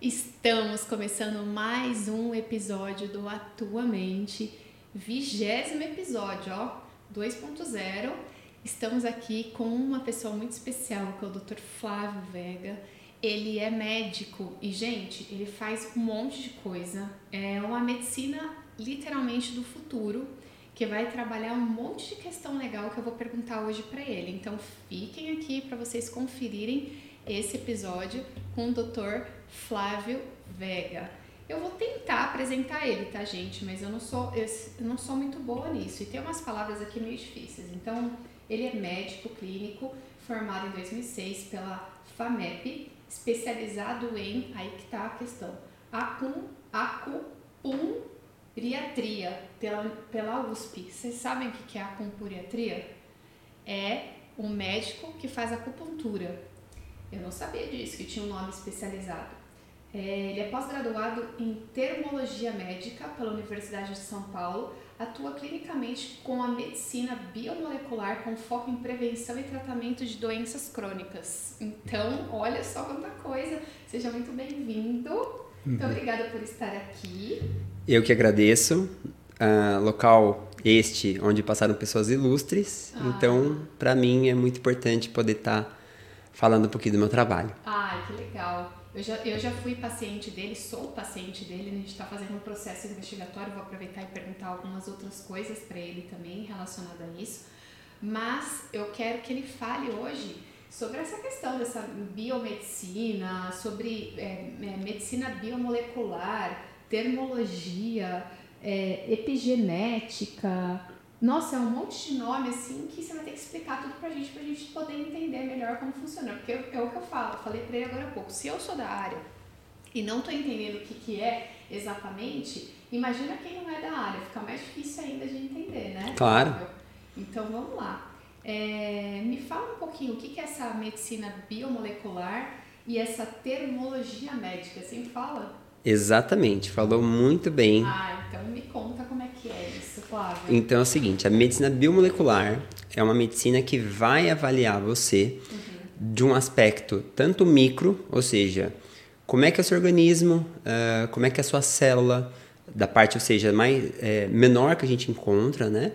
Estamos começando mais um episódio do Atuamente, vigésimo episódio, ó, 2.0. Estamos aqui com uma pessoa muito especial, que é o Dr. Flávio Vega. Ele é médico e, gente, ele faz um monte de coisa. É uma medicina literalmente do futuro, que vai trabalhar um monte de questão legal que eu vou perguntar hoje para ele. Então, fiquem aqui para vocês conferirem esse episódio com o Dr. Flávio Vega. Eu vou tentar apresentar ele, tá, gente? Mas eu não sou, eu não sou muito boa nisso. E tem umas palavras aqui meio difíceis. Então, ele é médico clínico, formado em 2006 pela FAMEP, especializado em, aí que tá a questão, acum, acupuntriatria pela, pela USP. Vocês sabem o que é acupuntriatria? É um médico que faz acupuntura. Eu não sabia disso, que tinha um nome especializado. É, ele é pós-graduado em termologia médica pela Universidade de São Paulo, atua clinicamente com a medicina biomolecular com foco em prevenção e tratamento de doenças crônicas. Então, olha só quanta coisa. Seja muito bem-vindo. Muito uhum. obrigada por estar aqui. Eu que agradeço. Uh, local este onde passaram pessoas ilustres. Ah. Então, para mim é muito importante poder estar tá falando um pouquinho do meu trabalho. Ai, que legal. Eu já, eu já fui paciente dele, sou paciente dele, a gente está fazendo um processo investigatório, vou aproveitar e perguntar algumas outras coisas para ele também relacionada a isso. Mas eu quero que ele fale hoje sobre essa questão dessa biomedicina, sobre é, é, medicina biomolecular, termologia, é, epigenética, nossa, é um monte de nome assim que você vai ter que explicar tudo pra gente, pra gente poder entender melhor como funciona. Porque é o que eu falo, falei pra ele agora há pouco. Se eu sou da área e não tô entendendo o que, que é exatamente, imagina quem não é da área, fica mais difícil ainda de entender, né? Claro. Então vamos lá. É, me fala um pouquinho o que, que é essa medicina biomolecular e essa termologia médica. Você fala? Exatamente, falou muito bem. Ah, então me conta como é que é isso, Flávio. Então é o seguinte, a medicina biomolecular é uma medicina que vai avaliar você uhum. de um aspecto tanto micro, ou seja, como é que é o seu organismo, uh, como é que é a sua célula, da parte, ou seja, mais é, menor que a gente encontra, né?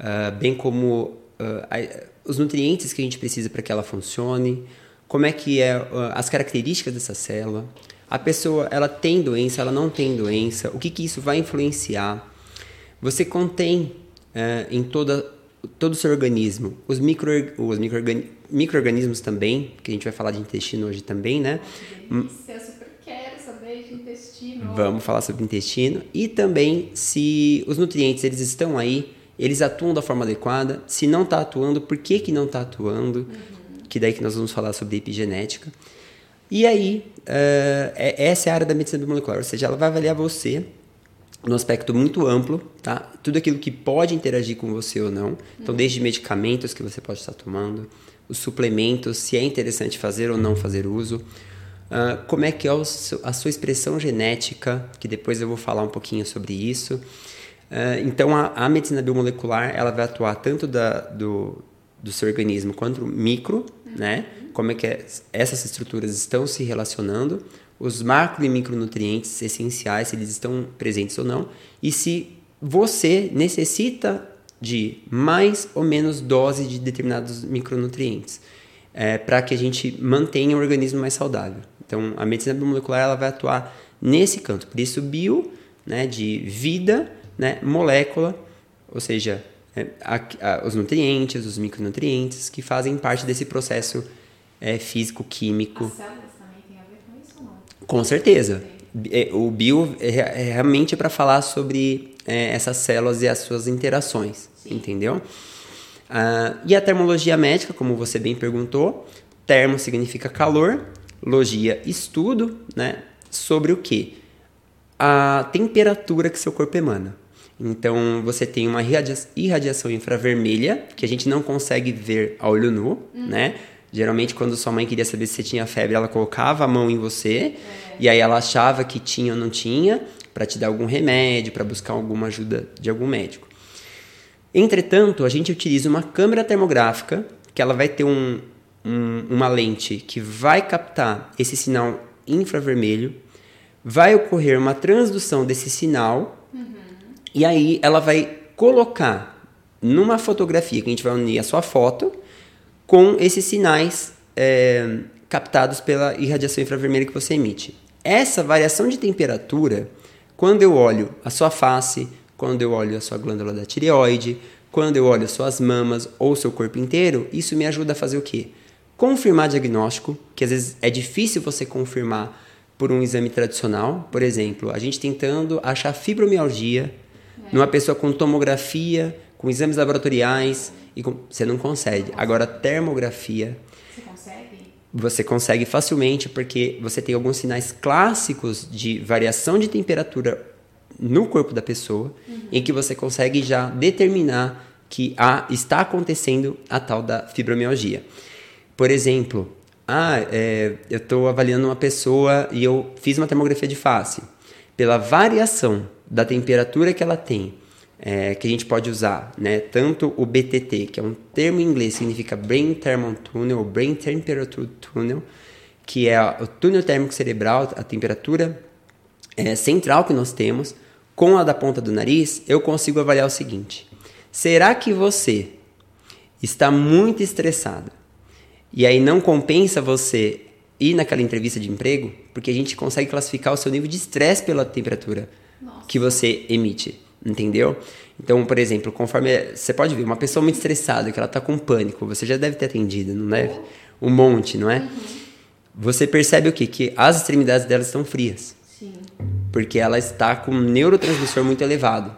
Uh, bem como uh, a, os nutrientes que a gente precisa para que ela funcione, como é que é as características dessa célula, a pessoa ela tem doença, ela não tem doença, o que, que isso vai influenciar. Você contém é, em toda, todo o seu organismo os, micro, os micro-organismos também, que a gente vai falar de intestino hoje também, né? eu super quero saber de intestino. Vamos falar sobre intestino e também se os nutrientes eles estão aí, eles atuam da forma adequada, se não está atuando, por que, que não está atuando, uhum. que daí que nós vamos falar sobre epigenética. E aí, uh, essa é a área da medicina biomolecular, ou seja, ela vai avaliar você num aspecto muito amplo, tá? Tudo aquilo que pode interagir com você ou não. Então, desde medicamentos que você pode estar tomando, os suplementos, se é interessante fazer ou não fazer uso, uh, como é que é a sua expressão genética, que depois eu vou falar um pouquinho sobre isso. Uh, então, a, a, medicina biomolecular, ela vai atuar tanto da, do, do seu organismo quanto micro, né? como é que é, essas estruturas estão se relacionando, os macro e micronutrientes essenciais, se eles estão presentes ou não, e se você necessita de mais ou menos dose de determinados micronutrientes é, para que a gente mantenha o organismo mais saudável. Então, a medicina biomolecular ela vai atuar nesse canto. Por isso, bio, né, de vida, né, molécula, ou seja, é, a, a, os nutrientes, os micronutrientes que fazem parte desse processo é, físico-químico. As células também têm a ver com isso não? Com certeza. É, o bio é, é realmente para falar sobre é, essas células e as suas interações, Sim. entendeu? Ah, e a termologia médica, como você bem perguntou, termo significa calor, logia, estudo, né? Sobre o que? A temperatura que seu corpo emana. Então, você tem uma irradiação infravermelha, que a gente não consegue ver a olho nu, uhum. né? Geralmente, quando sua mãe queria saber se você tinha febre, ela colocava a mão em você é. e aí ela achava que tinha ou não tinha para te dar algum remédio, para buscar alguma ajuda de algum médico. Entretanto, a gente utiliza uma câmera termográfica que ela vai ter um, um, uma lente que vai captar esse sinal infravermelho vai ocorrer uma transdução desse sinal. E aí ela vai colocar numa fotografia que a gente vai unir a sua foto com esses sinais é, captados pela irradiação infravermelha que você emite. Essa variação de temperatura, quando eu olho a sua face, quando eu olho a sua glândula da tireoide, quando eu olho as suas mamas ou seu corpo inteiro, isso me ajuda a fazer o quê? Confirmar diagnóstico, que às vezes é difícil você confirmar por um exame tradicional. Por exemplo, a gente tentando achar fibromialgia. Numa pessoa com tomografia, com exames laboratoriais, e com... você não consegue. Agora, termografia. Você consegue? Você consegue facilmente porque você tem alguns sinais clássicos de variação de temperatura no corpo da pessoa, uhum. em que você consegue já determinar que há, está acontecendo a tal da fibromialgia. Por exemplo, ah, é, eu estou avaliando uma pessoa e eu fiz uma termografia de face. Pela variação da temperatura que ela tem, é, que a gente pode usar, né? Tanto o BTT, que é um termo em inglês, significa Brain Thermal Tunnel, ou Brain Temperature Tunnel, que é o túnel térmico cerebral, a temperatura é, central que nós temos, com a da ponta do nariz, eu consigo avaliar o seguinte: será que você está muito estressado e aí não compensa você ir naquela entrevista de emprego, porque a gente consegue classificar o seu nível de estresse pela temperatura Nossa. que você emite, entendeu? Então, por exemplo, conforme você pode ver, uma pessoa muito estressada, que ela está com pânico, você já deve ter atendido, não deve? Um monte, não é? Uhum. Você percebe o quê? Que as extremidades dela estão frias. Sim. Porque ela está com um neurotransmissor muito elevado.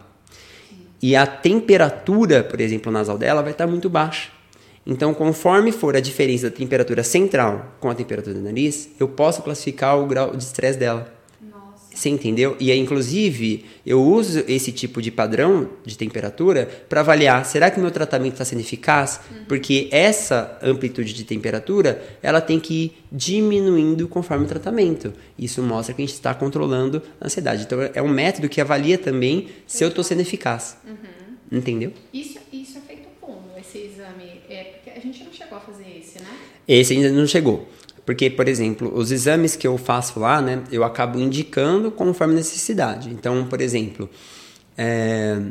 Sim. E a temperatura, por exemplo, nasal dela vai estar muito baixa. Então, conforme for a diferença da temperatura central com a temperatura do nariz, eu posso classificar o grau de estresse dela. Nossa. Você entendeu? E aí, inclusive, eu uso esse tipo de padrão de temperatura para avaliar, será que o meu tratamento está sendo eficaz? Uhum. Porque essa amplitude de temperatura, ela tem que ir diminuindo conforme o tratamento. Isso mostra que a gente está controlando a ansiedade. Então, é um método que avalia também se eu estou sendo eficaz. Uhum. Entendeu? Isso, isso é feito como, esse exame? É a gente não chegou a fazer esse, ainda não chegou. Porque, por exemplo, os exames que eu faço lá, né, eu acabo indicando conforme necessidade. Então, por exemplo, é,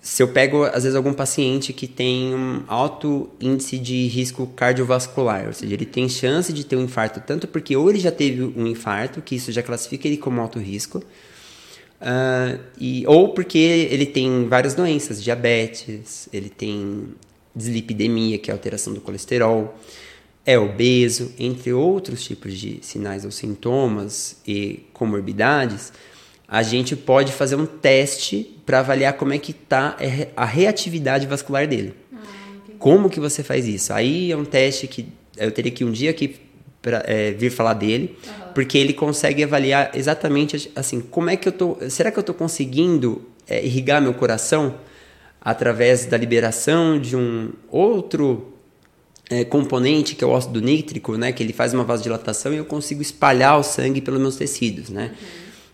se eu pego, às vezes, algum paciente que tem um alto índice de risco cardiovascular, ou seja, ele tem chance de ter um infarto, tanto porque ou ele já teve um infarto, que isso já classifica ele como alto risco, uh, e, ou porque ele tem várias doenças, diabetes, ele tem dislipidemia, que é alteração do colesterol, é obeso, entre outros tipos de sinais ou sintomas e comorbidades, a gente pode fazer um teste para avaliar como é que está a reatividade vascular dele. Ah, como que você faz isso? Aí é um teste que eu teria que um dia aqui pra, é, vir falar dele, uhum. porque ele consegue avaliar exatamente assim, como é que eu tô, será que eu estou conseguindo é, irrigar meu coração? através da liberação de um outro é, componente que é o óxido nítrico, né, que ele faz uma vasodilatação e eu consigo espalhar o sangue pelos meus tecidos, né?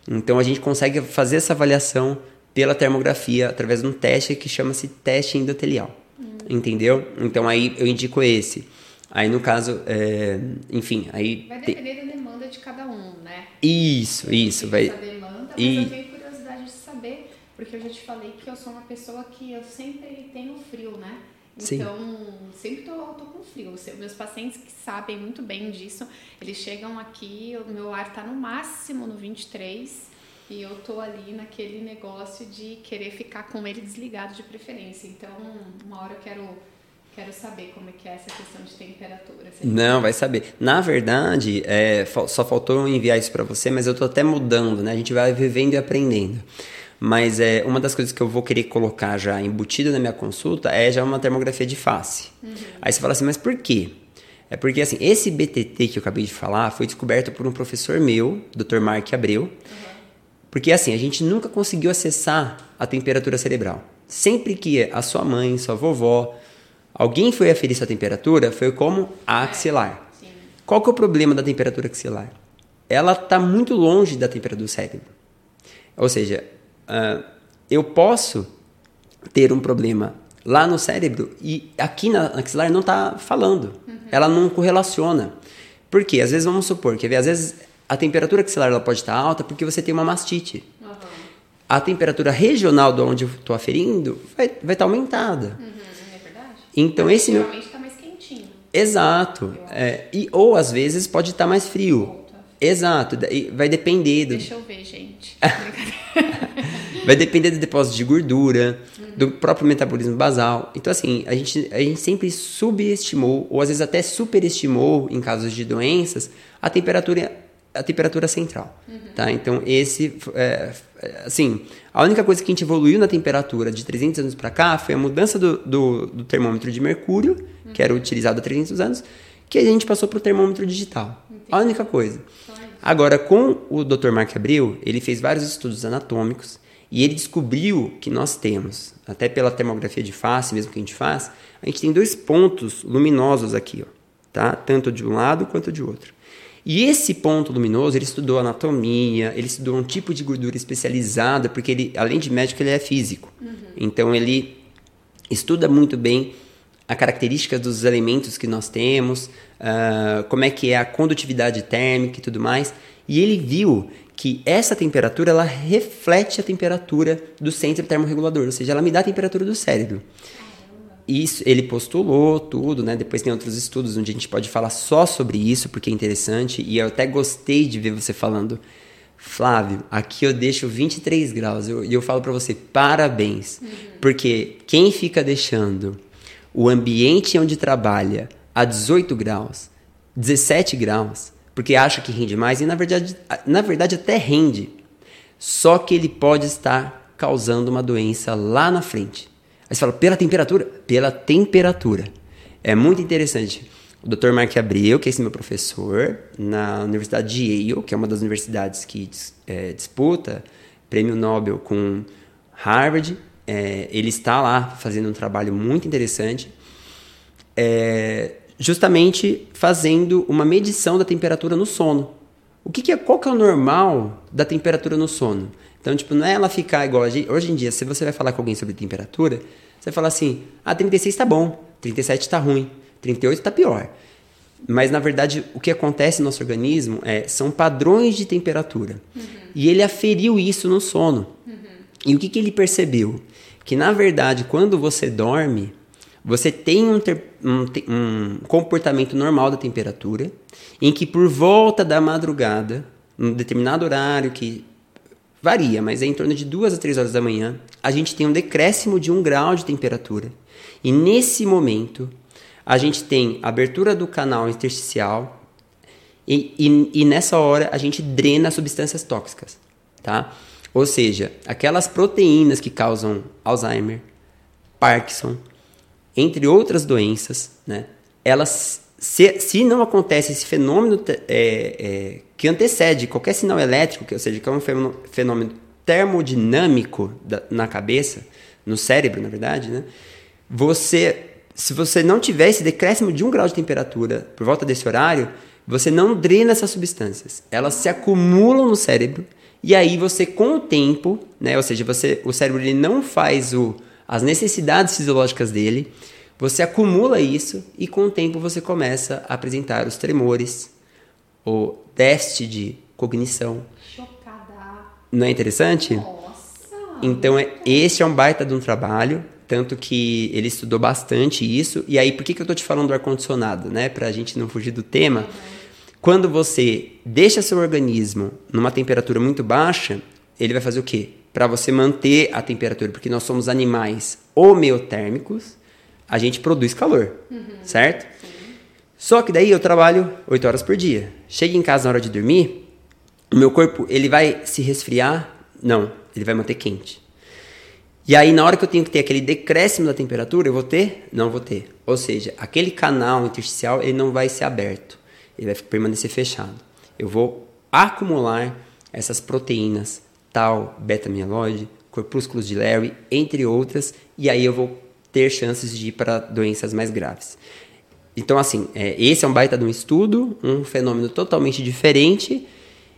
Uhum. Então a gente consegue fazer essa avaliação pela termografia através de um teste que chama-se teste endotelial, uhum. entendeu? Então aí eu indico esse. Aí no caso, é, enfim, aí vai depender da demanda de cada um, né? Isso, isso, vai. Essa demanda, mas e... eu tenho curiosidade de saber porque eu já te falei que eu sou uma pessoa que eu sempre tenho frio, né? Então, Sim. sempre tô, tô com frio. Meus pacientes que sabem muito bem disso, eles chegam aqui, o meu ar tá no máximo no 23 e eu tô ali naquele negócio de querer ficar com ele desligado de preferência. Então, uma hora eu quero Quero saber como é que é essa questão de temperatura. Não, vai saber. Na verdade, é, só faltou enviar isso para você, mas eu tô até mudando, né? A gente vai vivendo e aprendendo. Mas é, uma das coisas que eu vou querer colocar já embutido na minha consulta é já uma termografia de face. Uhum. Aí você fala assim, mas por quê? É porque assim, esse BTT que eu acabei de falar foi descoberto por um professor meu, Dr. Mark Abreu. Uhum. Porque assim, a gente nunca conseguiu acessar a temperatura cerebral. Sempre que a sua mãe, sua vovó, alguém foi aferir sua temperatura, foi como axilar. É, Qual que é o problema da temperatura axilar? Ela está muito longe da temperatura do cérebro. Ou seja, uh, eu posso ter um problema lá no cérebro e aqui na axilar não está falando. Uhum. Ela não correlaciona. Por quê? Às vezes vamos supor que às vezes A temperatura axilar ela pode estar alta porque você tem uma mastite. Uhum. A temperatura regional de onde eu estou aferindo vai estar vai tá aumentada. Uhum, é verdade. Então Mas esse meu... geralmente está mais quentinho. Exato. É, e, ou às vezes pode estar mais frio. Exato. Vai depender do, Deixa eu ver, gente. Vai depender do depósito de gordura, do próprio metabolismo basal. Então, assim, a gente, a gente sempre subestimou, ou às vezes até superestimou, em casos de doenças, a temperatura, a temperatura central. Tá? Então, esse, é, assim, a única coisa que a gente evoluiu na temperatura de 300 anos para cá foi a mudança do, do, do, termômetro de mercúrio, que era utilizado há 300 anos, que a gente passou para o termômetro digital. Entendi. A única coisa. Agora, com o Dr. Mark Abreu, ele fez vários estudos anatômicos e ele descobriu que nós temos, até pela termografia de face mesmo que a gente faz, a gente tem dois pontos luminosos aqui, ó, tá? Tanto de um lado quanto de outro. E esse ponto luminoso, ele estudou anatomia, ele estudou um tipo de gordura especializada, porque ele, além de médico, ele é físico. Uhum. Então ele estuda muito bem a característica dos elementos que nós temos, uh, como é que é a condutividade térmica e tudo mais. E ele viu que essa temperatura ela reflete a temperatura do centro termorregulador, ou seja, ela me dá a temperatura do cérebro. Isso ele postulou tudo, né? Depois tem outros estudos onde a gente pode falar só sobre isso, porque é interessante. E eu até gostei de ver você falando, Flávio, aqui eu deixo 23 graus. E eu, eu, falo para você, parabéns. Uhum. Porque quem fica deixando o ambiente onde trabalha a 18 graus, 17 graus, porque acha que rende mais e na verdade, na verdade até rende. Só que ele pode estar causando uma doença lá na frente. Aí você fala, pela temperatura? Pela temperatura. É muito interessante. O Dr. Mark Abreu, que é esse meu professor, na Universidade de Yale, que é uma das universidades que é, disputa prêmio Nobel com Harvard, é, ele está lá fazendo um trabalho muito interessante, é, justamente fazendo uma medição da temperatura no sono. O que, que, é, qual que é o normal da temperatura no sono? Então, tipo, não é ela ficar igual. Hoje em dia, se você vai falar com alguém sobre temperatura, você vai falar assim: ah, 36 tá bom, 37 tá ruim, 38 tá pior. Mas, na verdade, o que acontece no nosso organismo é, são padrões de temperatura. Uhum. E ele aferiu isso no sono. Uhum. E o que, que ele percebeu? Que na verdade quando você dorme, você tem um, ter, um, um, comportamento normal da temperatura, em que por volta da madrugada, num determinado horário que varia, mas é em torno de duas a três horas da manhã, a gente tem um decréscimo de um grau de temperatura. E nesse momento, a gente tem abertura do canal intersticial e, e, e nessa hora a gente drena substâncias tóxicas, tá? Ou seja, aquelas proteínas que causam Alzheimer, Parkinson, entre outras doenças, né? Elas, se, se não acontece esse fenômeno é, é, que antecede qualquer sinal elétrico, que, ou seja, que é um fenômeno termodinâmico da, na cabeça, no cérebro, na verdade, né? Você, se você não tiver esse decréscimo de um grau de temperatura por volta desse horário, você não drena essas substâncias. Elas se acumulam no cérebro e aí você com o tempo, né, ou seja, você, o cérebro ele não faz o, as necessidades fisiológicas dele, você acumula isso e com o tempo você começa a apresentar os tremores, o déficit de cognição. Chocada. Não é interessante? Nossa. Então, é, este é um baita de um trabalho, tanto que ele estudou bastante isso. E aí, por que, que eu tô te falando do ar-condicionado, né? Pra gente não fugir do tema. Uhum quando você deixa seu organismo numa temperatura muito baixa, ele vai fazer o quê? Para você manter a temperatura, porque nós somos animais homeotérmicos, a gente produz calor, uhum. certo? Sim. Só que daí eu trabalho 8 horas por dia. Chega em casa na hora de dormir, o meu corpo ele vai se resfriar? Não, ele vai manter quente. E aí, na hora que eu tenho que ter aquele decréscimo da temperatura, eu vou ter? Não vou ter. Ou seja, aquele canal intersticial ele não vai ser aberto ele vai permanecer fechado. Eu vou acumular essas proteínas, tal, beta-amiloide, corpúsculos de Larry, entre outras, e aí eu vou ter chances de ir para doenças mais graves. Então, assim, é, esse é um baita de um estudo, um fenômeno totalmente diferente,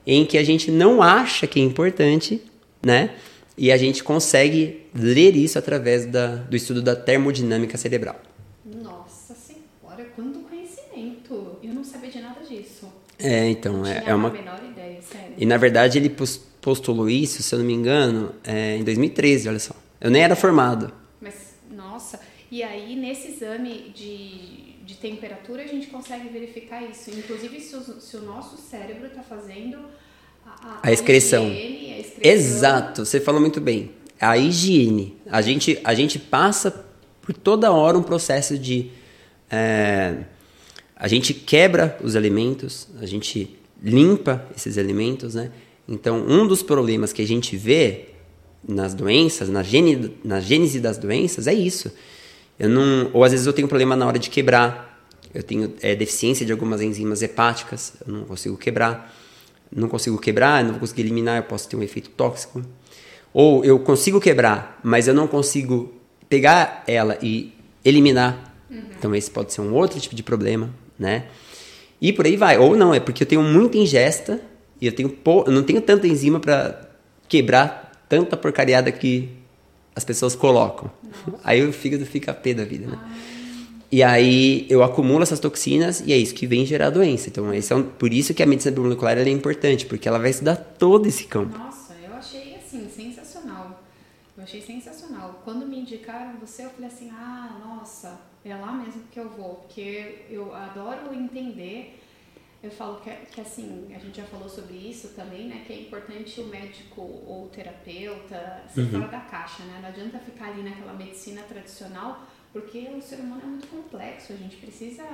em que a gente não acha que é importante, né? E a gente consegue ler isso através da, do estudo da termodinâmica cerebral. Nossa senhora, quanto conhecimento! Eu não sabia de nada disso. É, então, é, é uma. menor ideia. Sério? E na verdade ele postulou isso, se eu não me engano, é, em 2013, olha só. Eu nem era formado. Mas, nossa, e aí nesse exame de, de temperatura a gente consegue verificar isso. Inclusive se o, se o nosso cérebro está fazendo a, a, a excreção. Higiene, a excreção. Exato, você falou muito bem. A higiene. A gente, a gente passa por toda hora um processo de. É, a gente quebra os alimentos, a gente limpa esses alimentos, né? Então, um dos problemas que a gente vê nas doenças, na, gene, na gênese das doenças, é isso. Eu não, ou às vezes eu tenho problema na hora de quebrar, eu tenho é, deficiência de algumas enzimas hepáticas, eu não consigo quebrar. Não consigo quebrar, não vou conseguir eliminar, eu posso ter um efeito tóxico. Ou eu consigo quebrar, mas eu não consigo pegar ela e eliminar. Uhum. Então esse pode ser um outro tipo de problema, né? E por aí vai. Ou não, é porque eu tenho muita ingesta e eu tenho pou... eu não tenho tanta enzima para quebrar tanta porcariada que as pessoas colocam. Nossa. Aí o fígado fica a pé da vida, né? Ah. E aí eu acumulo essas toxinas e é isso que vem gerar doença. Então, esse é um, por isso que a medicina biomolecular é importante, porque ela vai estudar todo esse campo. Nossa, eu achei assim, sensacional. Eu achei sensacional. Quando me indicaram você, eu falei assim, ah, nossa, é lá mesmo que eu vou, porque eu adoro entender. Eu falo que, que assim, a gente já falou sobre isso também, né? Que é importante o médico ou o terapeuta ser uhum. fora da caixa, né? Não adianta ficar ali naquela medicina tradicional, porque o ser humano é muito complexo. A gente precisa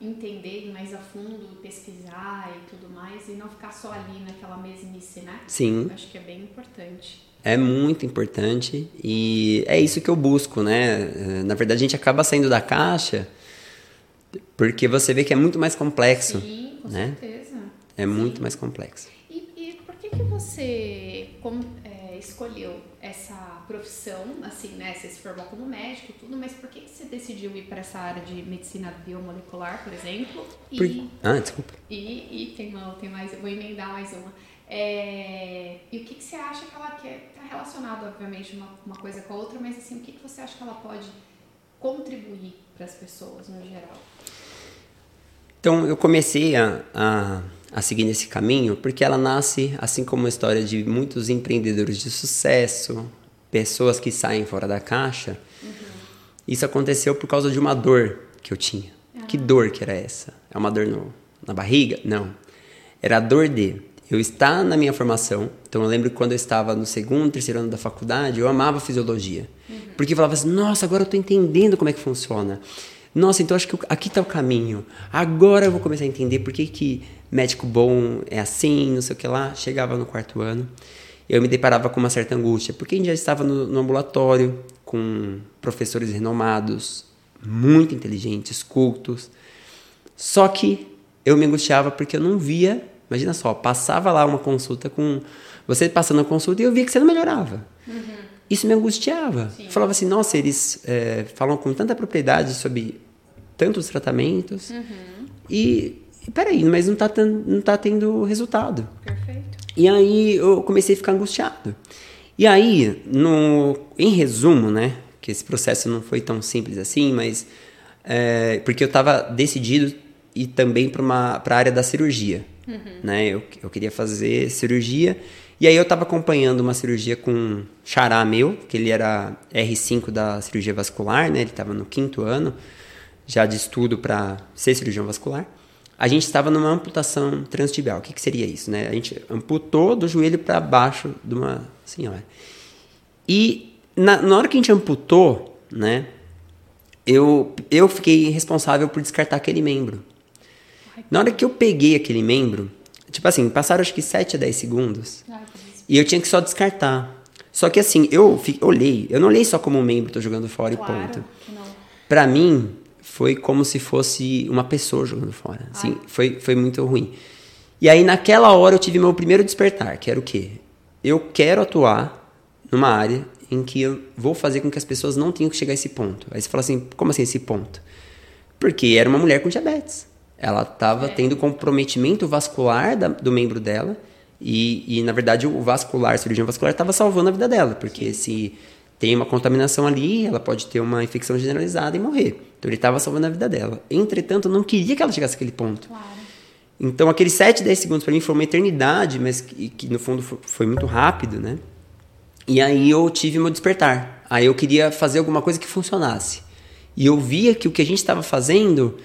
entender mais a fundo, pesquisar e tudo mais, e não ficar só ali naquela mesmice, né? Sim. acho que é bem importante. É muito importante e é isso que eu busco, né? Na verdade, a gente acaba saindo da caixa porque você vê que é muito mais complexo. Sim, com né? certeza. É Sim. muito mais complexo. E, e, por que, que você é, escolheu essa profissão, assim, né? Você se formou como médico tudo, mas por que, que você decidiu ir para essa área de medicina biomolecular, por exemplo? E, por... Ah, desculpa. E, e tem, uma, tem mais, eu vou emendar mais uma. É, e o que, que você acha que ela quer? Está relacionado, obviamente, uma, uma coisa com a outra, mas assim, o que, que você acha que ela pode contribuir para as pessoas no geral? Então, eu comecei a, a, a, seguir nesse caminho porque ela nasce, assim como a história de muitos empreendedores de sucesso, pessoas que saem fora da caixa. Uhum. Isso aconteceu por causa de uma dor que eu tinha. Ah. Que dor que era essa? É uma dor no, na barriga? Não. Era a dor de eu estar na minha formação. Então eu lembro que quando eu estava no segundo, terceiro ano da faculdade, eu amava fisiologia. Uhum. Porque falava assim, nossa, agora eu estou entendendo como é que funciona. Nossa, então acho que aqui está o caminho. Agora eu vou começar a entender por que, que médico bom é assim, não sei o que lá. Chegava no quarto ano, eu me deparava com uma certa angústia, porque a gente já estava no, no ambulatório com professores renomados, muito inteligentes, cultos. Só que eu me angustiava porque eu não via Imagina só, passava lá uma consulta com. Você passando a consulta e eu via que você não melhorava. Uhum. Isso me angustiava. Sim. Falava assim, nossa, eles é, falam com tanta propriedade sobre tantos tratamentos. Uhum. E, e peraí, mas não está não tá tendo resultado. Perfeito. E aí eu comecei a ficar angustiado. E aí, no, em resumo, né? Que esse processo não foi tão simples assim, mas. É, porque eu estava decidido ir também para a área da cirurgia. Uhum. Né? Eu, eu queria fazer cirurgia. E aí eu estava acompanhando uma cirurgia com um xará meu, que ele era R5 da cirurgia vascular, né? Ele estava no quinto ano já de estudo para ser cirurgião vascular. A gente estava numa amputação transtibial. O que, que seria isso, né? A gente amputou do joelho para baixo de uma senhora. E na, na hora que a gente amputou, né? Eu, eu fiquei responsável por descartar aquele membro. Na hora que eu peguei aquele membro, tipo assim, passaram acho que 7 a 10 segundos. e eu tinha que só descartar. Só que assim, eu olhei, eu não olhei só como um membro, tô jogando fora claro, e ponto. Para mim, foi como se fosse uma pessoa jogando fora. Assim, foi, foi muito ruim. E aí, naquela hora, eu tive meu primeiro despertar, que era o quê? Eu quero atuar numa área em que eu vou fazer com que as pessoas não tenham que chegar a esse ponto. Aí você fala assim, como assim esse ponto? Porque era uma mulher com diabetes. Ela estava é. tendo comprometimento vascular da, do membro dela e, e, na verdade, o vascular, a cirurgião vascular, estava salvando a vida dela, porque se tem uma contaminação ali, ela pode ter uma infecção generalizada e morrer. Então ele estava salvando a vida dela. Entretanto, não queria que ela chegasse àquele ponto. Claro. Então, aqueles 7, 10 segundos para mim foi uma eternidade, mas que, que, no fundo foi muito rápido, né? E aí eu tive meu despertar. Aí eu queria fazer alguma coisa que funcionasse. E eu via que o que a gente estava fazendo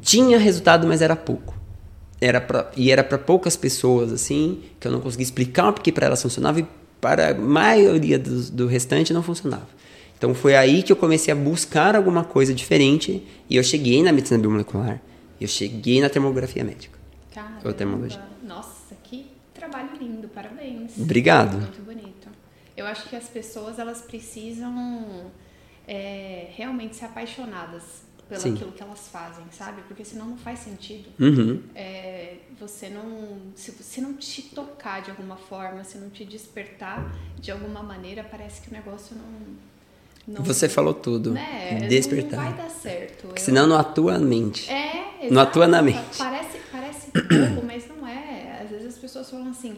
tinha resultado, mas era pouco. Era pra, e era para poucas pessoas, assim, que eu não conseguia explicar porque para elas funcionava e para a maioria do, do restante não funcionava. Então foi aí que eu comecei a buscar alguma coisa diferente e eu cheguei na medicina biomolecular. Eu cheguei na termografia médica. Caramba. Ou termologia. Nossa, que trabalho lindo, parabéns. Obrigado. Muito bonito. Eu acho que as pessoas elas precisam é, realmente ser apaixonadas pelo Sim. aquilo que elas fazem, sabe? Porque senão não faz sentido. Uhum. É, você não. Se, se não te tocar de alguma forma, se não te despertar de alguma maneira, parece que o negócio não. Não, Você falou tudo. Né? Despertar. Não vai dar certo. Eu... Senão não atua na mente. É, exato. Não atua na mente. Parece, parece pouco, mas não é. Às vezes as pessoas falam assim,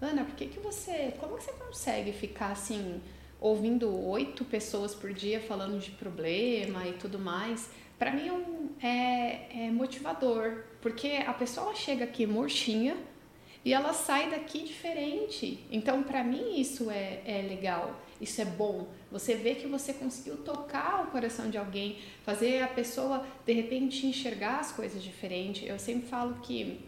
Ana, por que, que você. Como que você consegue ficar assim ouvindo oito pessoas por dia falando de problema e tudo mais, para mim é, um, é, é, motivador, porque a pessoa chega aqui murchinha e ela sai daqui diferente. Então, para mim, isso é, é legal, isso é bom. Você vê que você conseguiu tocar o coração de alguém, fazer a pessoa de repente enxergar as coisas diferente. Eu sempre falo que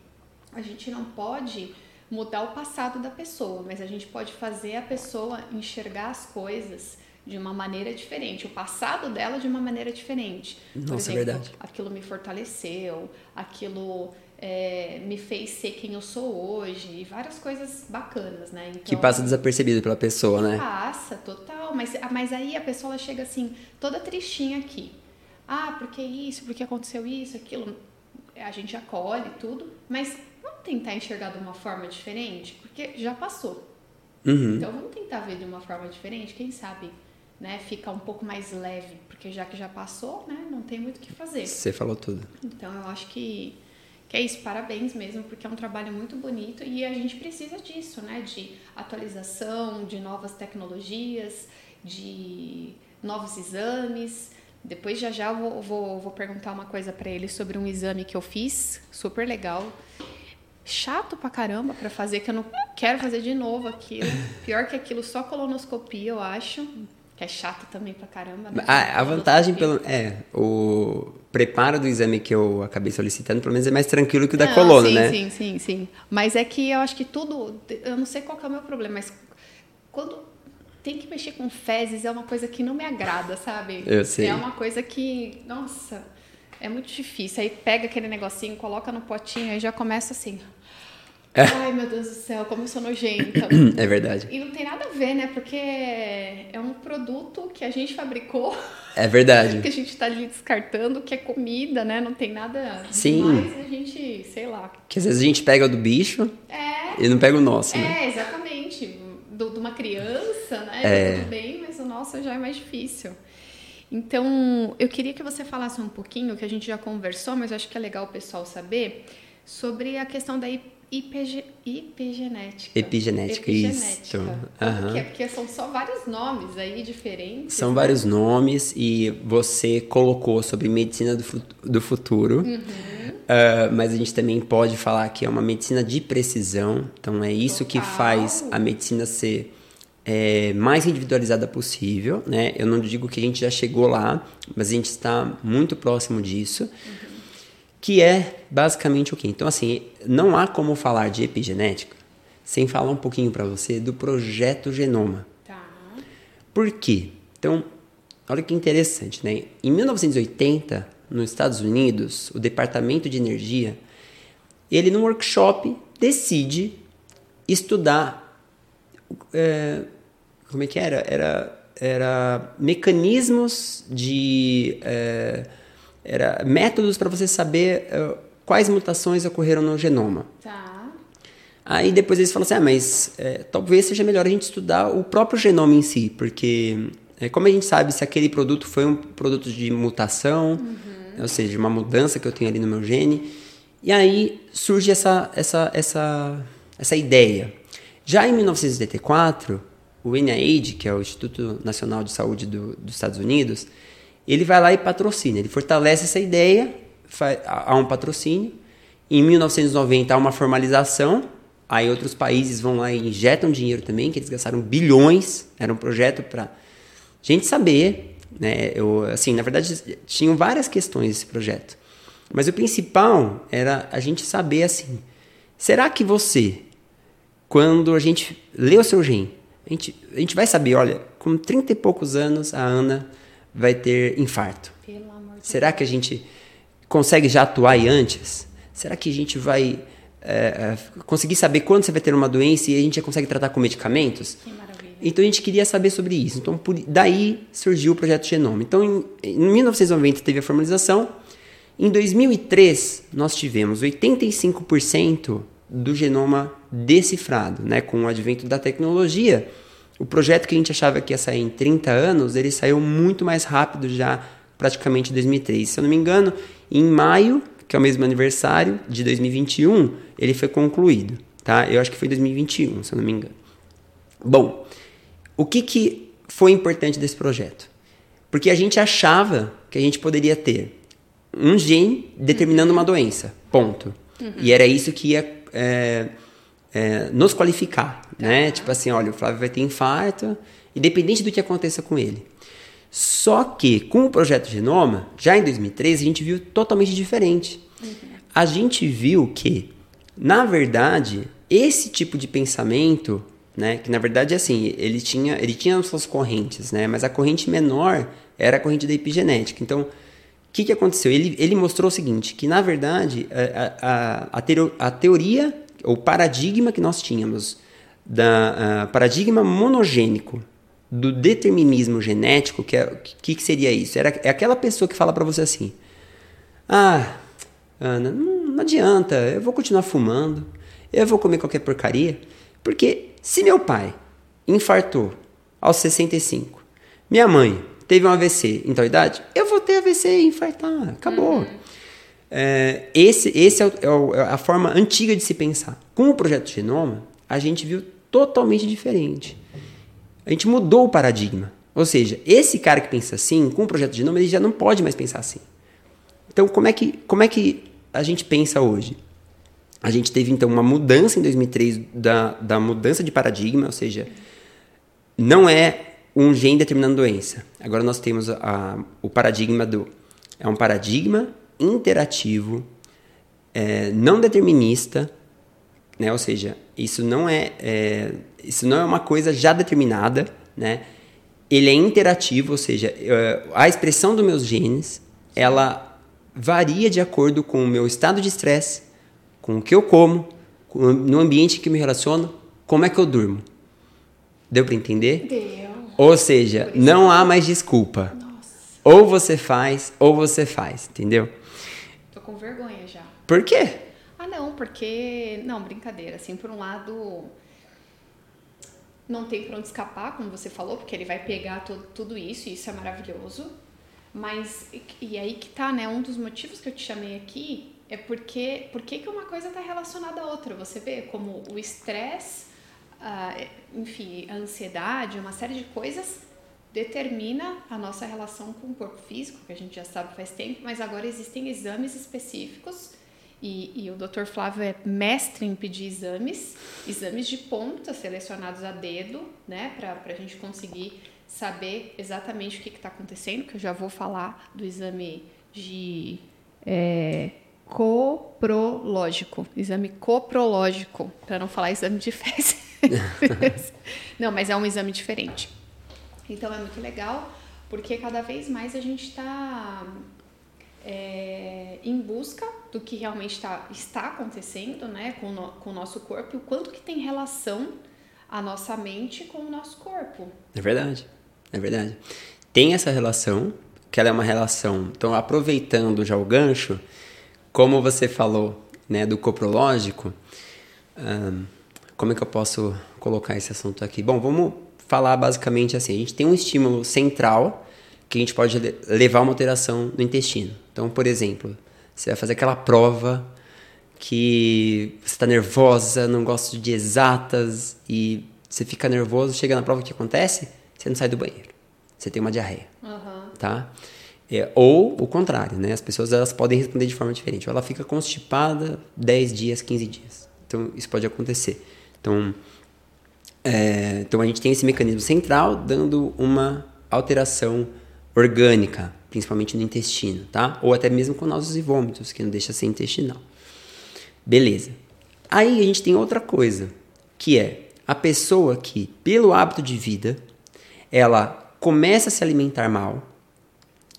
a gente não pode mudar o passado da pessoa, mas a gente pode fazer a pessoa enxergar as coisas de uma maneira diferente, o passado dela de uma maneira diferente. Nossa, Por é exemplo, é verdade. aquilo me fortaleceu, aquilo é, me fez ser quem eu sou hoje e várias coisas bacanas, né? Então, que passa desapercebido pela pessoa, né? Passa, total. Mas, mas aí a pessoa chega assim, toda tristinha aqui. Ah, porque isso, porque aconteceu isso, aquilo. A gente acolhe tudo, mas tentar enxergar de uma forma diferente, porque já passou. Uhum. Então vamos tentar ver de uma forma diferente, quem sabe, né, fica um pouco mais leve, porque já que já passou, né, não tem muito o que fazer. Você falou tudo. Então eu acho que que é isso, parabéns mesmo, porque é um trabalho muito bonito e a gente precisa disso, né, de atualização, de novas tecnologias, de novos exames. Depois já já vou, vou, vou perguntar uma coisa para ele sobre um exame que eu fiz, super legal, chato pra caramba pra fazer, que eu não quero fazer de novo aquilo. Pior que aquilo, só colonoscopia, eu acho. Que é chato também pra caramba. Né? A, a vantagem pelo. É, o preparo do exame que eu acabei solicitando, pelo menos é mais tranquilo que o da não, coluna, sim, né? Sim, sim, sim. Mas é que eu acho que tudo. Eu não sei qual é o meu problema, mas quando tem que mexer com fezes é uma coisa que não me agrada, sabe? Eu sei. É uma coisa que. Nossa, é muito difícil. Aí pega aquele negocinho, coloca no potinho e já começa assim. É. Ai, meu Deus do céu, como eu sou nojenta. É verdade. E não tem nada a ver, né? Porque é um produto que a gente fabricou. É verdade. que a gente está ali descartando, que é comida, né? Não tem nada Sim. mais a gente, sei lá. Que às vezes a gente pega o do bicho é. e não pega o nosso, é, né? É, exatamente. Do, de uma criança, né? É. Tudo bem, mas o nosso já é mais difícil. Então, eu queria que você falasse um pouquinho, que a gente já conversou, mas acho que é legal o pessoal saber, sobre a questão da IPG, IPgenética. Epigenética, isso. Uhum. Que é? Porque são só vários nomes aí diferentes. São né? vários nomes e você colocou sobre medicina do, do futuro. Uhum. Uh, mas a gente também pode falar que é uma medicina de precisão. Então é isso Total. que faz a medicina ser é, mais individualizada possível. Né? Eu não digo que a gente já chegou lá, mas a gente está muito próximo disso. Uhum que é basicamente o quê? Então, assim, não há como falar de epigenética sem falar um pouquinho para você do projeto Genoma. Tá. Por quê? Então, olha que interessante, né? Em 1980, nos Estados Unidos, o Departamento de Energia, ele num workshop decide estudar é, como é que era? Era, era mecanismos de é, era métodos para você saber uh, quais mutações ocorreram no genoma. Tá. Aí depois eles falam assim, ah, mas é, talvez seja melhor a gente estudar o próprio genoma em si, porque é, como a gente sabe se aquele produto foi um produto de mutação, uhum. ou seja, uma mudança que eu tenho ali no meu gene, e aí surge essa, essa, essa, essa ideia. Já em 1984, o NIH, que é o Instituto Nacional de Saúde do, dos Estados Unidos, ele vai lá e patrocina, ele fortalece essa ideia, há um patrocínio, Em 1990 há uma formalização, aí outros países vão lá e injetam dinheiro também, que eles gastaram bilhões, era um projeto para gente saber, né? Eu, assim, na verdade, tinham várias questões esse projeto. Mas o principal era a gente saber assim, será que você, quando a gente lê o seu gen, a gente, a gente vai saber, olha, com 30 e poucos anos a Ana vai ter infarto. Será que a gente consegue já atuar aí antes? Será que a gente vai é, conseguir saber quando você vai ter uma doença e a gente já consegue tratar com medicamentos? Que maravilha. Então a gente queria saber sobre isso. Então por, daí surgiu o projeto Genoma. Então em, em 1990 teve a formalização. Em 2003 nós tivemos 85% do genoma decifrado, né, com o advento da tecnologia. O projeto que a gente achava que ia sair em 30 anos, ele saiu muito mais rápido já, praticamente em 2003. Se eu não me engano, em maio, que é o mesmo aniversário de 2021, ele foi concluído, tá? Eu acho que foi 2021, se eu não me engano. Bom, o que, que foi importante desse projeto? Porque a gente achava que a gente poderia ter um gene determinando uma doença, ponto. Uhum. E era isso que ia é, é, nos qualificar, né? Tipo assim, olha, o Flávio vai ter infarto, independente do que aconteça com ele. Só que com o projeto Genoma, já em 2013, a gente viu totalmente diferente. Uhum. A gente viu que, na verdade, esse tipo de pensamento, né, que na verdade assim, ele tinha, ele tinha suas correntes, né, mas a corrente menor era a corrente da epigenética. Então, o que, que aconteceu? Ele, ele mostrou o seguinte, que na verdade a, a, a teoria, ou paradigma que nós tínhamos, da paradigma monogênico do determinismo genético, que, é, que, que seria isso? Era, é aquela pessoa que fala para você assim: Ah, Ana, não, não adianta, eu vou continuar fumando, eu vou comer qualquer porcaria, porque se meu pai infartou aos 65, minha mãe teve um AVC em tal idade, eu vou ter AVC e infartar, acabou. Uhum. É, esse esse é, o, é, a forma antiga de se pensar. Com o projeto Genoma, a gente viu totalmente diferente a gente mudou o paradigma. Ou seja, esse cara que pensa assim, com o projeto de nome, ele já não pode mais pensar assim. Então, como é que, como é que a gente pensa hoje? A gente teve, então, uma mudança em 2003 da, da mudança de paradigma, ou seja, não é um gene determinando doença. Agora nós temos a, o paradigma do... É um paradigma interativo, é, não determinista, né? Ou seja, isso não é, é, isso não é uma coisa já determinada, né? Ele é interativo, ou seja, a expressão dos meus genes, ela varia de acordo com o meu estado de estresse, com o que eu como, com, no ambiente que me relaciono, como é que eu durmo. Deu para entender? Deu. Ou seja, não há mais desculpa. Nossa. Ou você faz, ou você faz, entendeu? Tô com vergonha já. Por quê? Não, porque. Não, brincadeira. Assim, por um lado, não tem pra onde escapar, como você falou, porque ele vai pegar todo, tudo isso e isso é maravilhoso. Mas, e aí que tá, né? Um dos motivos que eu te chamei aqui é porque por que uma coisa está relacionada à outra. Você vê como o estresse, uh, enfim, a ansiedade, uma série de coisas determina a nossa relação com o corpo físico, que a gente já sabe faz tempo, mas agora existem exames específicos e, e, o Dr. Flávio é mestre em pedir exames, exames de ponta selecionados a dedo, né, para a gente conseguir saber exatamente o que está acontecendo, que eu já vou falar do exame de é, coprológico, exame coprológico, para não falar exame de fezes. não, mas é um exame diferente. Então é muito legal, porque cada vez mais a gente está é, em busca do que realmente tá, está acontecendo né, com, no, com o nosso corpo e o quanto que tem relação a nossa mente com o nosso corpo. É verdade, é verdade. Tem essa relação, que ela é uma relação, então aproveitando já o gancho, como você falou né, do coprológico, hum, como é que eu posso colocar esse assunto aqui? Bom, vamos falar basicamente assim, a gente tem um estímulo central que a gente pode levar uma alteração no intestino. Então, por exemplo, você vai fazer aquela prova que você está nervosa, não gosta de exatas e você fica nervoso, chega na prova, o que acontece? Você não sai do banheiro. Você tem uma diarreia, uhum. tá? É, ou o contrário, né? As pessoas elas podem responder de forma diferente. Ou ela fica constipada 10 dias, 15 dias. Então, isso pode acontecer. Então, é, então a gente tem esse mecanismo central dando uma alteração orgânica, principalmente no intestino, tá? Ou até mesmo com náuseas e vômitos, que não deixa ser intestinal. Beleza. Aí a gente tem outra coisa, que é a pessoa que, pelo hábito de vida, ela começa a se alimentar mal,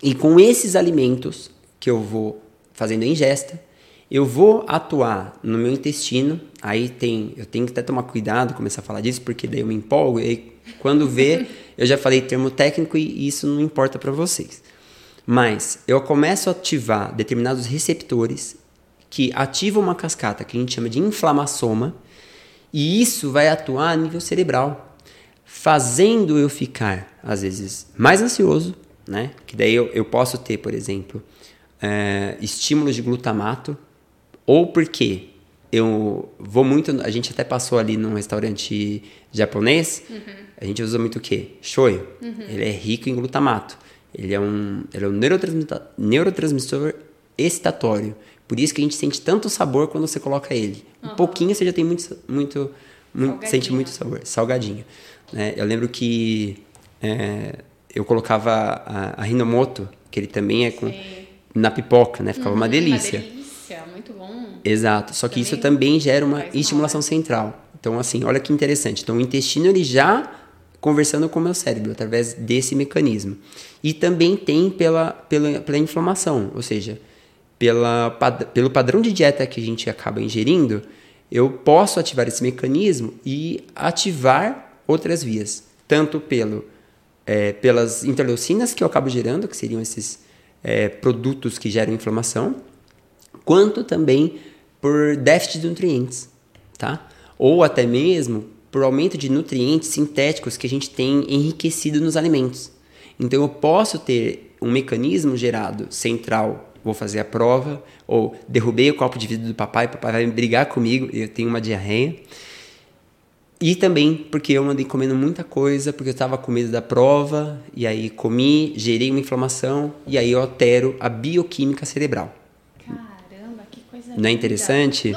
e com esses alimentos que eu vou fazendo a ingesta, eu vou atuar no meu intestino. Aí tem, eu tenho que até tomar cuidado, começar a falar disso, porque daí eu me empolgo e quando vê, eu já falei termo técnico e isso não importa para vocês. Mas eu começo a ativar determinados receptores que ativam uma cascata que a gente chama de inflamassoma, e isso vai atuar a nível cerebral, fazendo eu ficar, às vezes, mais ansioso, né? Que daí eu, eu posso ter, por exemplo, é, estímulos de glutamato, ou porque eu vou muito. A gente até passou ali num restaurante japonês, uhum. A gente usa muito o quê? Shoyu. Uhum. Ele é rico em glutamato. Ele é um, ele é um neurotransmissor, neurotransmissor excitatório. Por isso que a gente sente tanto sabor quando você coloca ele. Uhum. Um pouquinho você já tem muito, muito, muito sente muito sabor, salgadinho. Né? Eu lembro que é, eu colocava a, a Hinomoto, que ele também é com, Sim. na pipoca, né? Ficava uhum, uma delícia. Uma delícia, muito bom. Exato, só que também isso também gera uma estimulação mal, né? central. Então, assim, olha que interessante. Então, o intestino, ele já conversando com o meu cérebro, através desse mecanismo. E também tem pela, pela, pela inflamação, ou seja, pela, pelo padrão de dieta que a gente acaba ingerindo, eu posso ativar esse mecanismo e ativar outras vias, tanto pelo é, pelas interleucinas que eu acabo gerando, que seriam esses é, produtos que geram inflamação, quanto também por déficit de nutrientes, tá? Ou até mesmo por aumento de nutrientes sintéticos que a gente tem enriquecido nos alimentos. Então eu posso ter um mecanismo gerado central, vou fazer a prova, ou derrubei o copo de vidro do papai, papai vai brigar comigo, eu tenho uma diarreia. E também porque eu andei comendo muita coisa, porque eu estava com medo da prova, e aí comi, gerei uma inflamação, e aí eu altero a bioquímica cerebral. Caramba, que coisa Não é interessante?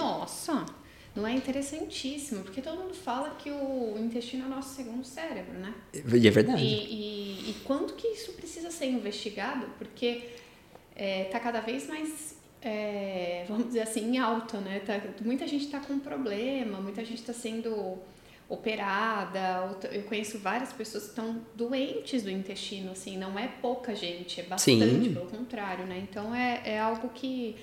Não é interessantíssimo, porque todo mundo fala que o intestino é o nosso segundo cérebro, né? E é verdade. E, e, e quanto que isso precisa ser investigado, porque é, tá cada vez mais é, vamos dizer assim, em alta, né? Tá, muita gente está com problema, muita gente está sendo operada. Eu conheço várias pessoas que estão doentes do intestino, assim, não é pouca gente, é bastante, Sim. pelo contrário, né? Então é, é algo que,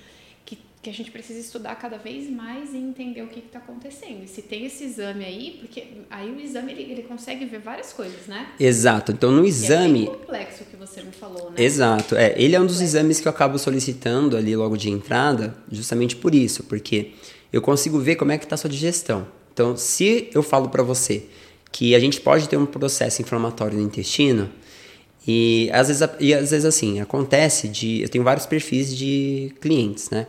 que, a gente precisa estudar cada vez mais e entender o que está acontecendo. E se tem esse exame aí, porque aí o exame ele, ele consegue ver várias coisas, né? Exato. Então no exame. é bem complexo o que você me falou, né? Exato. É, ele é um dos exames que eu acabo solicitando ali logo de entrada, justamente por isso, porque eu consigo ver como é que está a sua digestão. Então, se eu falo para você que a gente pode ter um processo inflamatório no intestino, e às vezes, e às vezes assim, acontece de. Eu tenho vários perfis de clientes, né?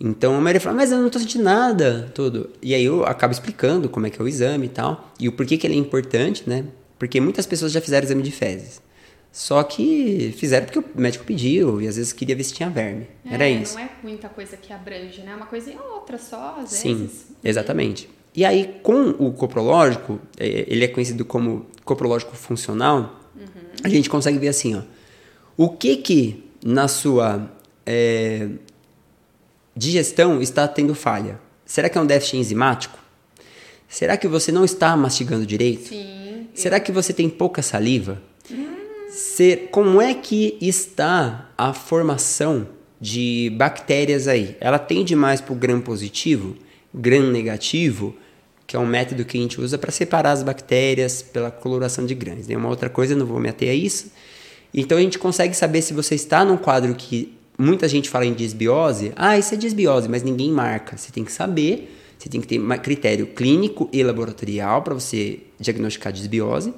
Então a maioria fala, mas eu não tô sentindo nada, tudo. E aí eu acabo explicando como é que é o exame e tal, e o porquê que ele é importante, né? Porque muitas pessoas já fizeram exame de fezes. Só que fizeram porque o médico pediu e às vezes queria ver se tinha verme. É, Era isso. Não é muita coisa que abrange, né? Uma coisa e outra só, às Sim, vezes. Sim, exatamente. E aí, com o coprológico, é, ele é conhecido como coprológico funcional, uhum. a gente consegue ver assim, ó, o que que na sua é, digestão está tendo falha? Será que é um déficit enzimático? Será que você não está mastigando direito? Sim. Será que você tem pouca saliva? Hum. Ser, como é que está a formação de bactérias aí? Ela tende mais para o gram positivo? gram negativo, que é um método que a gente usa para separar as bactérias pela coloração de grãos. Né? Uma outra coisa, não vou me ater a isso. Então a gente consegue saber se você está num quadro que muita gente fala em disbiose. Ah, isso é disbiose, mas ninguém marca. Você tem que saber, você tem que ter critério clínico e laboratorial para você diagnosticar disbiose.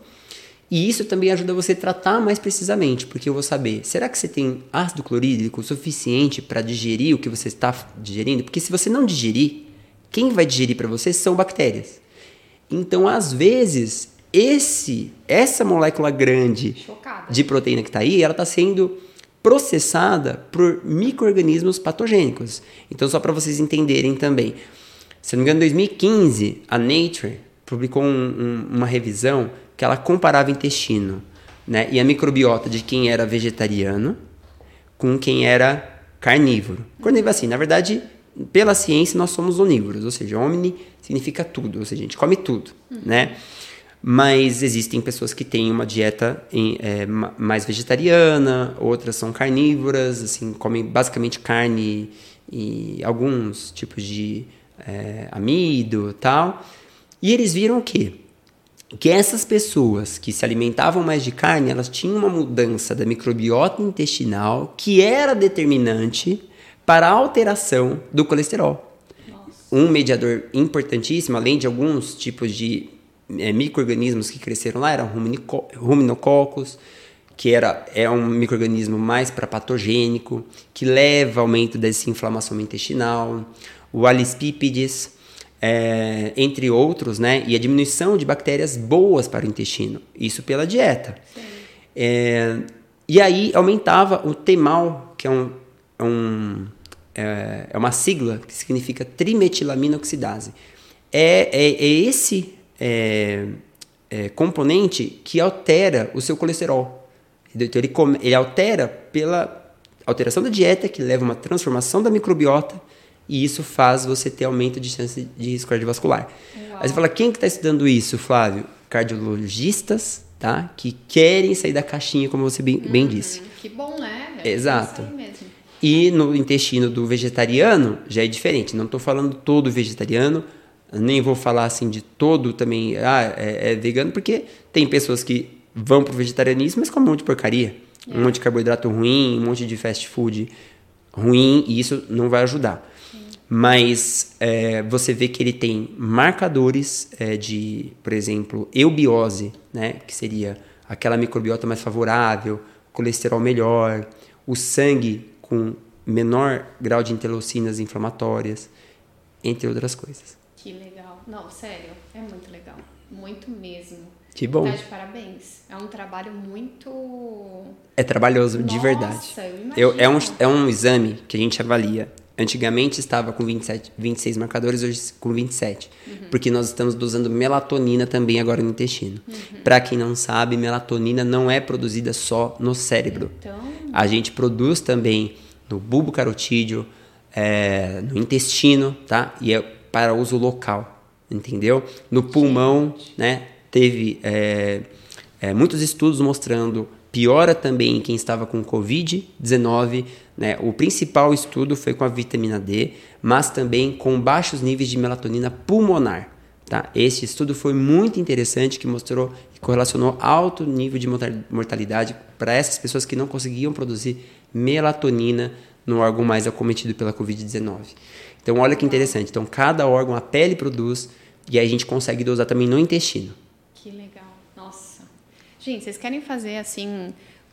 E isso também ajuda você a tratar mais precisamente, porque eu vou saber, será que você tem ácido clorídrico suficiente para digerir o que você está digerindo? Porque se você não digerir, quem vai digerir para você são bactérias. Então, às vezes, esse essa molécula grande Chocada. de proteína que está aí, ela está sendo processada por micro-organismos patogênicos. Então, só para vocês entenderem também. Se não me engano, em 2015, a Nature publicou um, um, uma revisão que ela comparava intestino né, e a microbiota de quem era vegetariano com quem era carnívoro. Carnívoro assim, na verdade, pela ciência nós somos onívoros, ou seja, omni significa tudo, ou seja, a gente come tudo, uhum. né? Mas existem pessoas que têm uma dieta em, é, mais vegetariana, outras são carnívoras, assim, comem basicamente carne e alguns tipos de é, amido tal. E eles viram o quê? Que essas pessoas que se alimentavam mais de carne, elas tinham uma mudança da microbiota intestinal que era determinante para a alteração do colesterol. Nossa. Um mediador importantíssimo, além de alguns tipos de é, micro-organismos que cresceram lá, eram ruminococos, que era, é um microorganismo mais para patogênico, que leva ao aumento dessa inflamação intestinal, o Alispípedes, é, entre outros, né? E a diminuição de bactérias boas para o intestino, isso pela dieta. É, e aí aumentava o TEMAL, que é, um, é, um, é, é uma sigla que significa trimetilamina oxidase. É, é, é esse é, é, componente que altera o seu colesterol. Então ele, ele altera pela alteração da dieta, que leva a uma transformação da microbiota, e isso faz você ter aumento de chance de risco cardiovascular. Uau. Aí você fala, quem que está estudando isso, Flávio? Cardiologistas, tá? Que querem sair da caixinha, como você bem, bem uhum. disse. Que bom, né? É Exato. E no intestino do vegetariano já é diferente. Não estou falando todo vegetariano, nem vou falar assim de todo também, ah, é, é vegano, porque tem pessoas que vão pro vegetarianismo, mas comem um monte de porcaria. É. Um monte de carboidrato ruim, um monte de fast food ruim, e isso não vai ajudar. Mas é, você vê que ele tem marcadores é, de, por exemplo, eubiose, né? que seria aquela microbiota mais favorável, colesterol melhor, o sangue com menor grau de interleucinas inflamatórias, entre outras coisas. Que legal. Não, sério, é muito legal. Muito mesmo. Que bom. Tá de parabéns. É um trabalho muito. É trabalhoso, Nossa, de verdade. Eu, eu é, um, é um exame que a gente avalia. Antigamente estava com 27, 26 marcadores, hoje com 27. Uhum. Porque nós estamos usando melatonina também agora no intestino. Uhum. Para quem não sabe, melatonina não é produzida só no cérebro. Então... A gente produz também no bulbo carotídeo, é, no intestino, tá? E é para uso local, entendeu? No pulmão, né? Teve é, é, muitos estudos mostrando piora também em quem estava com Covid-19. Né? O principal estudo foi com a vitamina D, mas também com baixos níveis de melatonina pulmonar. Tá? Esse estudo foi muito interessante, que mostrou que correlacionou alto nível de mortalidade para essas pessoas que não conseguiam produzir melatonina no órgão mais acometido pela Covid-19. Então, olha que interessante. Então, cada órgão, a pele produz, e aí a gente consegue dosar também no intestino. Que legal. Nossa. Gente, vocês querem fazer assim,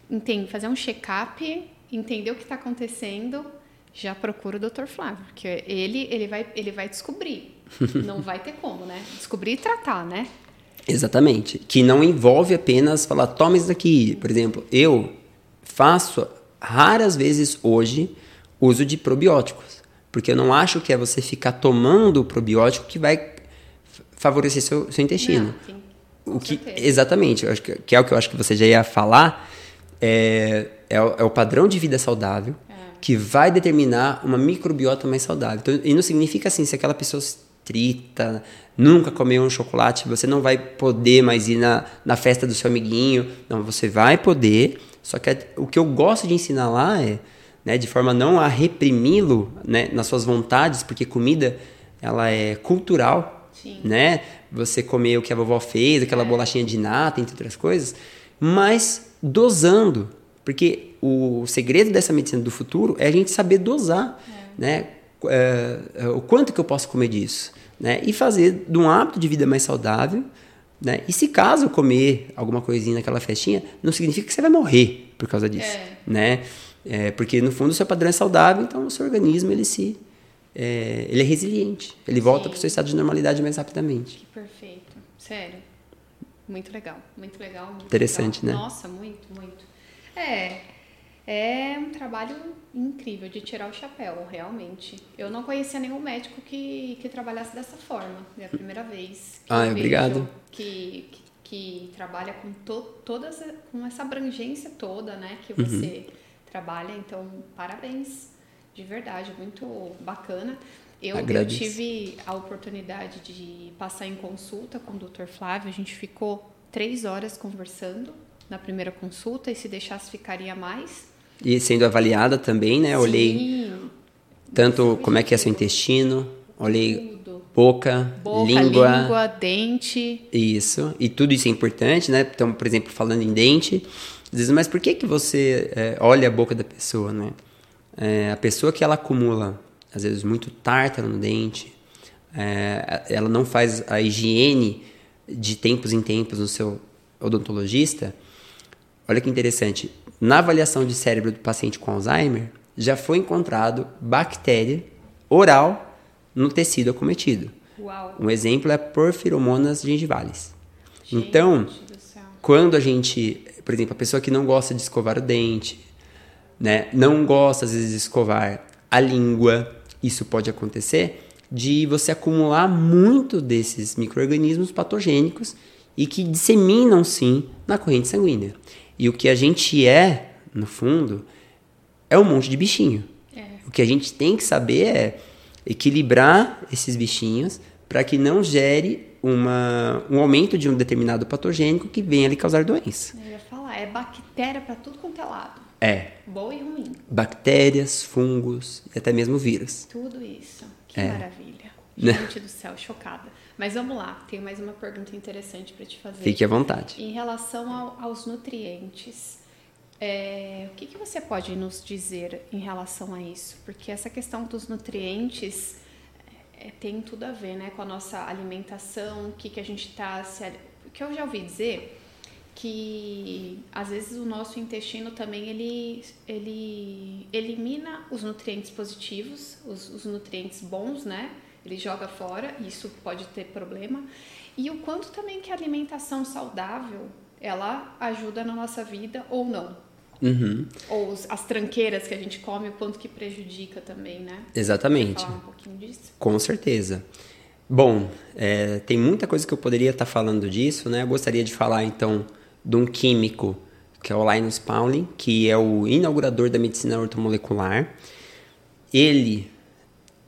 entende, fazer um check-up, entender o que está acontecendo, já procura o Dr. Flávio, porque ele, ele, vai, ele vai descobrir. Não vai ter como, né? Descobrir e tratar, né? Exatamente. Que não envolve apenas falar, toma isso daqui. Por exemplo, eu faço raras vezes hoje uso de probióticos. Porque eu não acho que é você ficar tomando o probiótico que vai favorecer seu, seu intestino. Não, sim, o que, exatamente, eu acho que, que, é o que eu acho que você já ia falar, é, é, o, é o padrão de vida saudável é. que vai determinar uma microbiota mais saudável. Então, e não significa assim, se aquela pessoa estrita, nunca comeu um chocolate, você não vai poder mais ir na, na festa do seu amiguinho. Não, você vai poder, só que é, o que eu gosto de ensinar lá é né, de forma não a reprimi-lo né, nas suas vontades, porque comida ela é cultural, Sim. né? Você comer o que a vovó fez, aquela é. bolachinha de nata, entre outras coisas, mas dosando, porque o segredo dessa medicina do futuro é a gente saber dosar, é. né? É, é, o quanto que eu posso comer disso, né? E fazer de um hábito de vida mais saudável, né? E se caso comer alguma coisinha naquela festinha, não significa que você vai morrer por causa disso, é. né? É, porque no fundo o seu padrão é saudável, então o seu organismo ele se é, ele é resiliente, ele volta para o seu estado de normalidade mais rapidamente. Que perfeito, sério, muito legal, muito legal, muito interessante, legal. né? Nossa, muito, muito. É, É um trabalho incrível de tirar o chapéu, realmente. Eu não conhecia nenhum médico que, que trabalhasse dessa forma. É a primeira vez que ah, obrigado. Que, que, que, trabalha com to, todas, com essa abrangência toda, né? Que você uhum. Trabalha. Então, parabéns. De verdade, muito bacana. Eu, eu, tive a oportunidade de passar em consulta com o Dr. Flávio. A gente ficou três horas conversando na primeira consulta e se deixasse ficaria mais. E sendo avaliada também, né? Sim. Olhei tanto como é que é seu intestino, olhei boca, boca língua, língua, dente. Isso. E tudo isso é importante, né? Então, por exemplo, falando em dente, diz, mas por que que você é, olha a boca da pessoa, né? É, a pessoa que ela acumula, às vezes, muito tártaro no dente, é, ela não faz a higiene de tempos em tempos no seu odontologista, olha que interessante, na avaliação de cérebro do paciente com Alzheimer, já foi encontrado bactéria oral no tecido acometido. Uau. Um exemplo é porfiromonas gengivales. Gente então, quando a gente, por exemplo, a pessoa que não gosta de escovar o dente, né, não gosta às vezes de escovar a língua, isso pode acontecer de você acumular muito desses micro-organismos patogênicos e que disseminam sim na corrente sanguínea. E o que a gente é, no fundo, é um monte de bichinho. É. O que a gente tem que saber é equilibrar esses bichinhos para que não gere uma, um aumento de um determinado patogênico que venha lhe causar doença. Falar, é bactéria para tudo quanto é lado. É. Boa e ruim. Bactérias, fungos e até mesmo vírus. Tudo isso. Que é. maravilha. Né? Gente do céu, chocada. Mas vamos lá, tenho mais uma pergunta interessante para te fazer. Fique à vontade. Em relação ao, aos nutrientes, é, o que, que você pode nos dizer em relação a isso? Porque essa questão dos nutrientes é, tem tudo a ver né, com a nossa alimentação, o que, que a gente está se. O que eu já ouvi dizer que às vezes o nosso intestino também ele, ele elimina os nutrientes positivos, os, os nutrientes bons, né? ele joga fora, isso pode ter problema. E o quanto também que a alimentação saudável ela ajuda na nossa vida ou não. Uhum. Ou as tranqueiras que a gente come, o quanto que prejudica também, né? Exatamente. falar um pouquinho disso? Com certeza. Bom, é, tem muita coisa que eu poderia estar falando disso, né? Eu gostaria de falar então de um químico que é o Linus Pauling, que é o inaugurador da medicina ortomolecular. Ele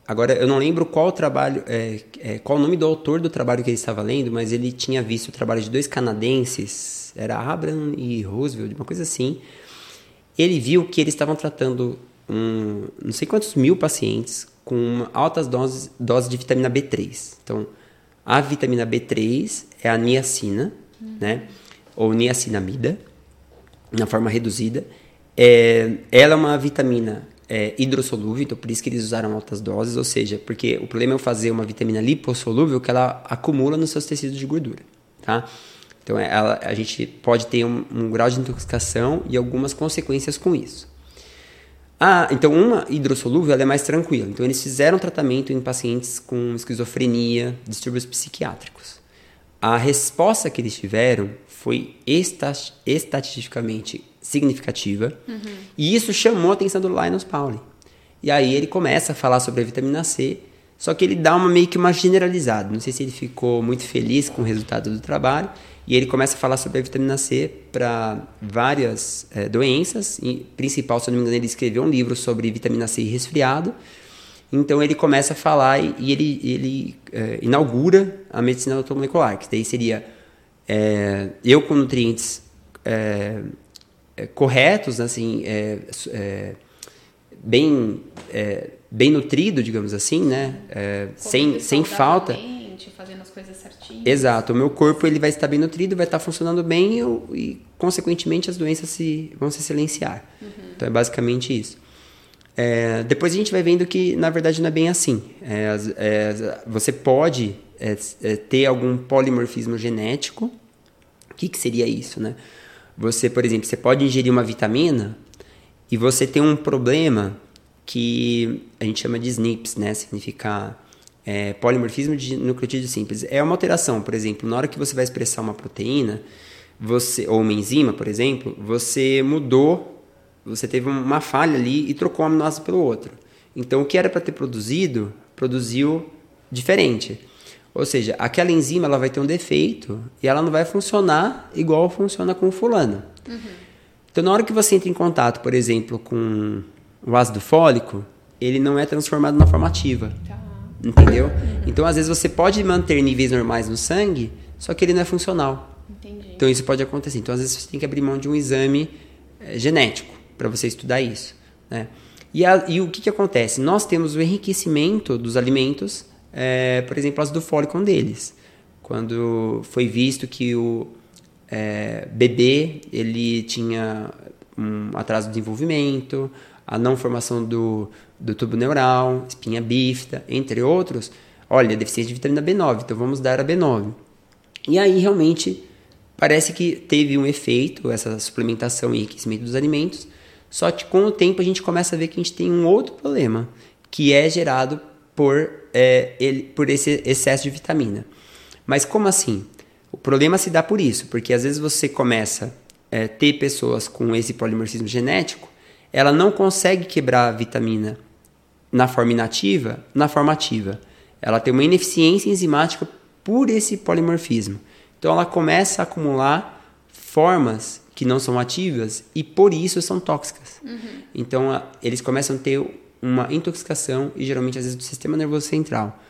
Agora, eu não lembro qual trabalho, é, é, qual o nome do autor do trabalho que ele estava lendo, mas ele tinha visto o trabalho de dois canadenses, era Abraham e Roosevelt, uma coisa assim. Ele viu que eles estavam tratando um, não sei quantos mil pacientes com altas doses, doses de vitamina B3. Então, a vitamina B3 é a niacina, uhum. né? Ou niacinamida, na forma reduzida. É, ela é uma vitamina é, hidrossolúvel, então por isso que eles usaram altas doses, ou seja, porque o problema é eu fazer uma vitamina lipossolúvel que ela acumula nos seus tecidos de gordura, tá? Então é, ela, a gente pode ter um, um, grau de intoxicação e algumas consequências com isso. Ah, então uma hidrossolúvel ela é mais tranquila. Então eles fizeram tratamento em pacientes com esquizofrenia, distúrbios psiquiátricos. A resposta que eles tiveram foi estatisticamente significativa. Uhum. E isso chamou a atenção do Linus Pauling. E aí ele começa a falar sobre a vitamina C, só que ele dá uma meio que uma generalizada. Não sei se ele ficou muito feliz com o resultado do trabalho. E ele começa a falar sobre a vitamina C para várias é, doenças. E, principal, se eu não me engano, ele escreveu um livro sobre vitamina C e resfriado. Então ele começa a falar e, e ele, ele é, inaugura a medicina automolecular, que daí seria é, eu com nutrientes é, é, corretos, assim, é, é, bem, bem nutrido, digamos assim, né? sem, sem falta. Fazendo as coisas certinhas. Exato. O meu corpo ele vai estar bem nutrido, vai estar funcionando bem e, e consequentemente, as doenças se, vão se silenciar. Uhum. Então, é basicamente isso. É, depois a gente vai vendo que, na verdade, não é bem assim. É, é, você pode ter algum polimorfismo genético. O que, que seria isso, né? Você, por exemplo, você pode ingerir uma vitamina e você tem um problema que a gente chama de SNPs, né? Significa é, polimorfismo de nucleotídeo simples. É uma alteração, por exemplo, na hora que você vai expressar uma proteína, você ou uma enzima, por exemplo, você mudou você teve uma falha ali e trocou um aminoácido pelo outro. Então, o que era para ter produzido, produziu diferente. Ou seja, aquela enzima ela vai ter um defeito e ela não vai funcionar igual funciona com o fulano. Uhum. Então, na hora que você entra em contato, por exemplo, com o ácido fólico, ele não é transformado na forma ativa. Tá. Entendeu? Uhum. Então, às vezes, você pode manter níveis normais no sangue, só que ele não é funcional. Entendi. Então, isso pode acontecer. Então, às vezes, você tem que abrir mão de um exame é, genético para você estudar isso. Né? E, a, e o que, que acontece? Nós temos o enriquecimento dos alimentos, é, por exemplo, ácido fólico um deles. Quando foi visto que o é, bebê ele tinha um atraso de desenvolvimento, a não formação do, do tubo neural, espinha bífida, entre outros, olha, deficiência de vitamina B9, então vamos dar a B9. E aí realmente parece que teve um efeito essa suplementação e enriquecimento dos alimentos, só que com o tempo a gente começa a ver que a gente tem um outro problema, que é gerado por, é, ele, por esse excesso de vitamina. Mas como assim? O problema se dá por isso, porque às vezes você começa a é, ter pessoas com esse polimorfismo genético, ela não consegue quebrar a vitamina na forma inativa, na forma ativa. Ela tem uma ineficiência enzimática por esse polimorfismo. Então ela começa a acumular formas que não são ativas e por isso são tóxicas. Uhum. Então a, eles começam a ter uma intoxicação e geralmente às vezes do sistema nervoso central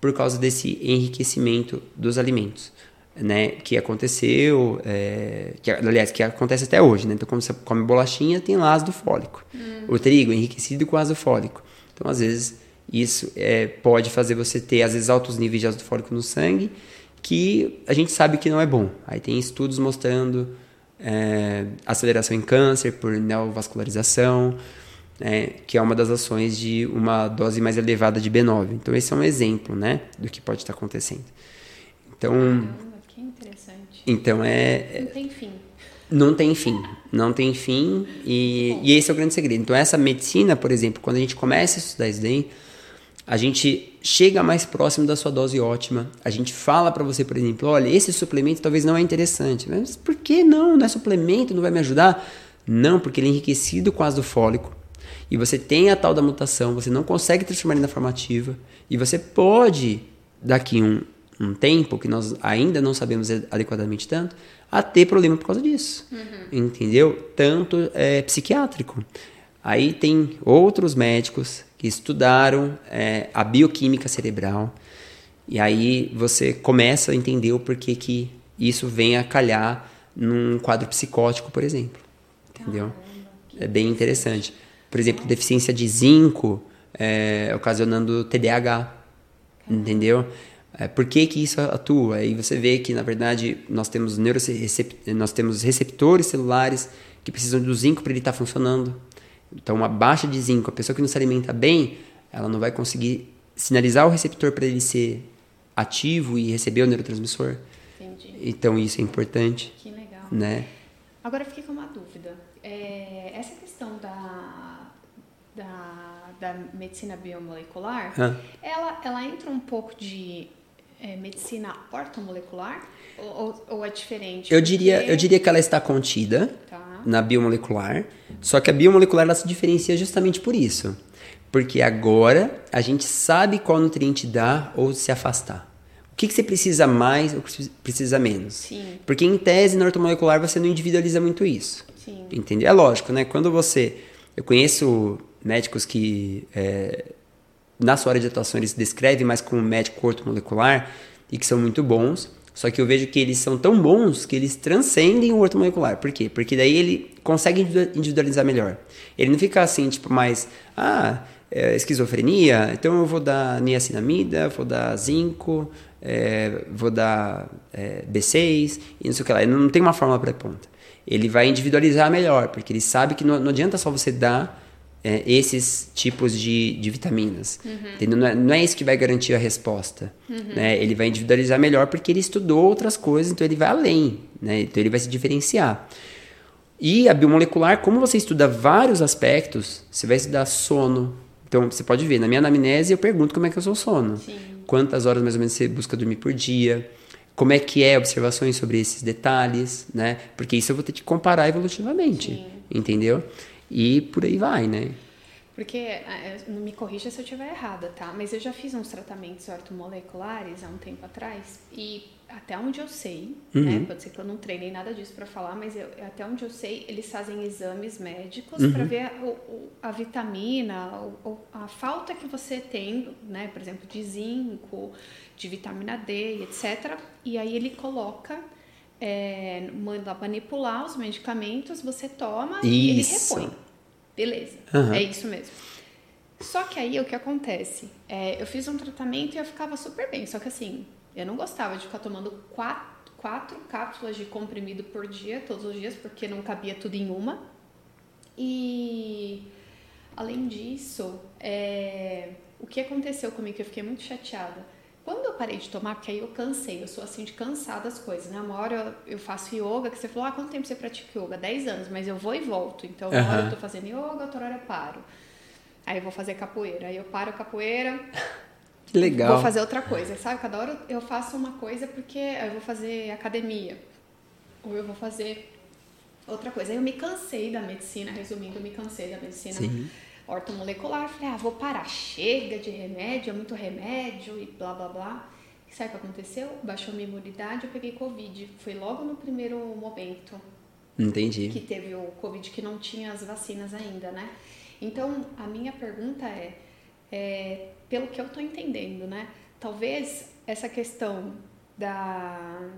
por causa desse enriquecimento dos alimentos, né? Que aconteceu, é, que aliás que acontece até hoje, né? Então quando você come bolachinha tem lá ácido fólico, uhum. o trigo enriquecido com ácido fólico. Então às vezes isso é, pode fazer você ter às vezes altos níveis de ácido fólico no sangue que a gente sabe que não é bom. Aí tem estudos mostrando é, aceleração em câncer por neovascularização, é, que é uma das ações de uma dose mais elevada de B9. Então, esse é um exemplo né, do que pode estar acontecendo. Então, Caramba, que interessante. Então, é, é. Não tem fim. Não tem fim. Não tem fim. E, e esse é o grande segredo. Então, essa medicina, por exemplo, quando a gente começa a estudar daí, a gente chega mais próximo da sua dose ótima. A gente fala para você, por exemplo, olha, esse suplemento talvez não é interessante. Mas por que não? Não é suplemento, não vai me ajudar? Não, porque ele é enriquecido com ácido fólico. E você tem a tal da mutação, você não consegue transformar ele na formativa. E você pode, daqui um, um tempo, que nós ainda não sabemos adequadamente tanto, a ter problema por causa disso. Uhum. Entendeu? Tanto é, psiquiátrico. Aí tem outros médicos que estudaram é, a bioquímica cerebral. E aí você começa a entender o porquê que isso vem a calhar num quadro psicótico, por exemplo. Entendeu? É bem interessante. Por exemplo, deficiência de zinco é, ocasionando TDAH. Entendeu? É, por que, que isso atua? Aí você vê que, na verdade, nós temos, nós temos receptores celulares que precisam do zinco para ele estar tá funcionando. Então, uma baixa de zinco, a pessoa que não se alimenta bem, ela não vai conseguir sinalizar o receptor para ele ser ativo e receber o neurotransmissor. Entendi. Então, isso é importante. Que legal. Né? Agora, eu fiquei com uma dúvida. É, essa questão da, da, da medicina biomolecular, ah. ela, ela entra um pouco de é, medicina ortomolecular ou, ou, é diferente? Eu, Porque... diria, eu diria que ela está contida. Tá na biomolecular. Só que a biomolecular ela se diferencia justamente por isso. Porque agora a gente sabe qual nutriente dá ou se afastar. O que, que você precisa mais ou precisa menos? Sim. Porque em tese, na ortomolecular, você não individualiza muito isso. Sim. Entende? É lógico, né? Quando você... Eu conheço médicos que, é, na sua área de atuação, eles descrevem mais como médico ortomolecular e que são muito bons. Só que eu vejo que eles são tão bons que eles transcendem o ortomolecular. Por quê? Porque daí ele consegue individualizar melhor. Ele não fica assim, tipo, mais, ah, é, esquizofrenia, então eu vou dar niacinamida, vou dar zinco, é, vou dar é, B6 e não sei o que lá. Ele não tem uma fórmula pré-ponta. Ele vai individualizar melhor, porque ele sabe que não, não adianta só você dar é, esses tipos de, de vitaminas. Uhum. Não, é, não é isso que vai garantir a resposta. Uhum. Né? Ele vai individualizar melhor porque ele estudou outras coisas, então ele vai além. Né? Então ele vai se diferenciar. E a biomolecular, como você estuda vários aspectos, você vai estudar sono. Então você pode ver, na minha anamnese eu pergunto como é que o seu sono. Sim. Quantas horas mais ou menos você busca dormir por dia como é que é observações sobre esses detalhes, né? Porque isso eu vou ter que comparar evolutivamente, Sim. entendeu? E por aí vai, né? Porque, é, não me corrija se eu estiver errada, tá? Mas eu já fiz uns tratamentos ortomoleculares há um tempo atrás e até onde eu sei, né? uhum. né? Pode ser que eu não treinei nada disso para falar, mas eu, até onde eu sei, eles fazem exames médicos uhum. para ver a, a, a vitamina, a, a falta que você tem, né? Por exemplo, de zinco, de vitamina D, etc. E aí ele coloca é, manda manipular os medicamentos, você toma isso. e ele repõe. Beleza, uhum. é isso mesmo. Só que aí o que acontece? É, eu fiz um tratamento e eu ficava super bem, só que assim, eu não gostava de ficar tomando quatro, quatro cápsulas de comprimido por dia, todos os dias, porque não cabia tudo em uma. E além disso, é, o que aconteceu comigo que eu fiquei muito chateada? Quando eu parei de tomar, porque aí eu cansei, eu sou assim de cansar das coisas, né? Uma hora eu faço yoga, que você falou, ah, quanto tempo você pratica yoga? 10 anos, mas eu vou e volto. Então, uma uhum. hora eu tô fazendo yoga, outra hora eu paro. Aí eu vou fazer capoeira. Aí eu paro capoeira. Que legal. Vou fazer outra coisa, sabe? Cada hora eu faço uma coisa porque eu vou fazer academia. Ou eu vou fazer outra coisa. Aí eu me cansei da medicina, resumindo, eu me cansei da medicina. Sim ortomolecular. Falei, ah, vou parar, chega de remédio, é muito remédio e blá blá blá. E sabe o que aconteceu? Baixou minha imunidade, eu peguei Covid. Foi logo no primeiro momento. Entendi. Que teve o Covid que não tinha as vacinas ainda, né? Então, a minha pergunta é, é pelo que eu tô entendendo, né? Talvez essa questão da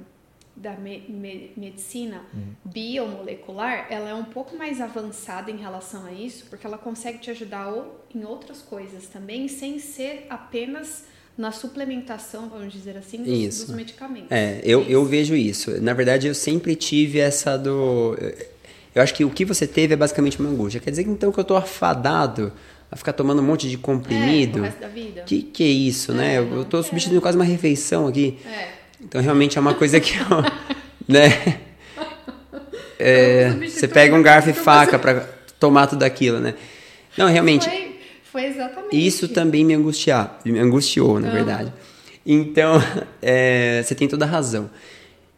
da me, me, medicina uhum. biomolecular, ela é um pouco mais avançada em relação a isso, porque ela consegue te ajudar em outras coisas também, sem ser apenas na suplementação, vamos dizer assim, dos, dos medicamentos. É, eu, eu vejo isso. Na verdade, eu sempre tive essa do... Eu acho que o que você teve é basicamente uma angústia. Quer dizer então que eu estou afadado a ficar tomando um monte de comprimido? É, o resto da vida. Que que é isso, né? é, né? Eu estou substituindo quase uma refeição aqui. É. Então realmente é uma coisa que eu, né? É, você pega um garfo e faca para tomar tudo aquilo, né? Não, realmente. Foi, foi exatamente. Isso também me angustiar, me angustiou, na ah. verdade. Então, é, você tem toda a razão.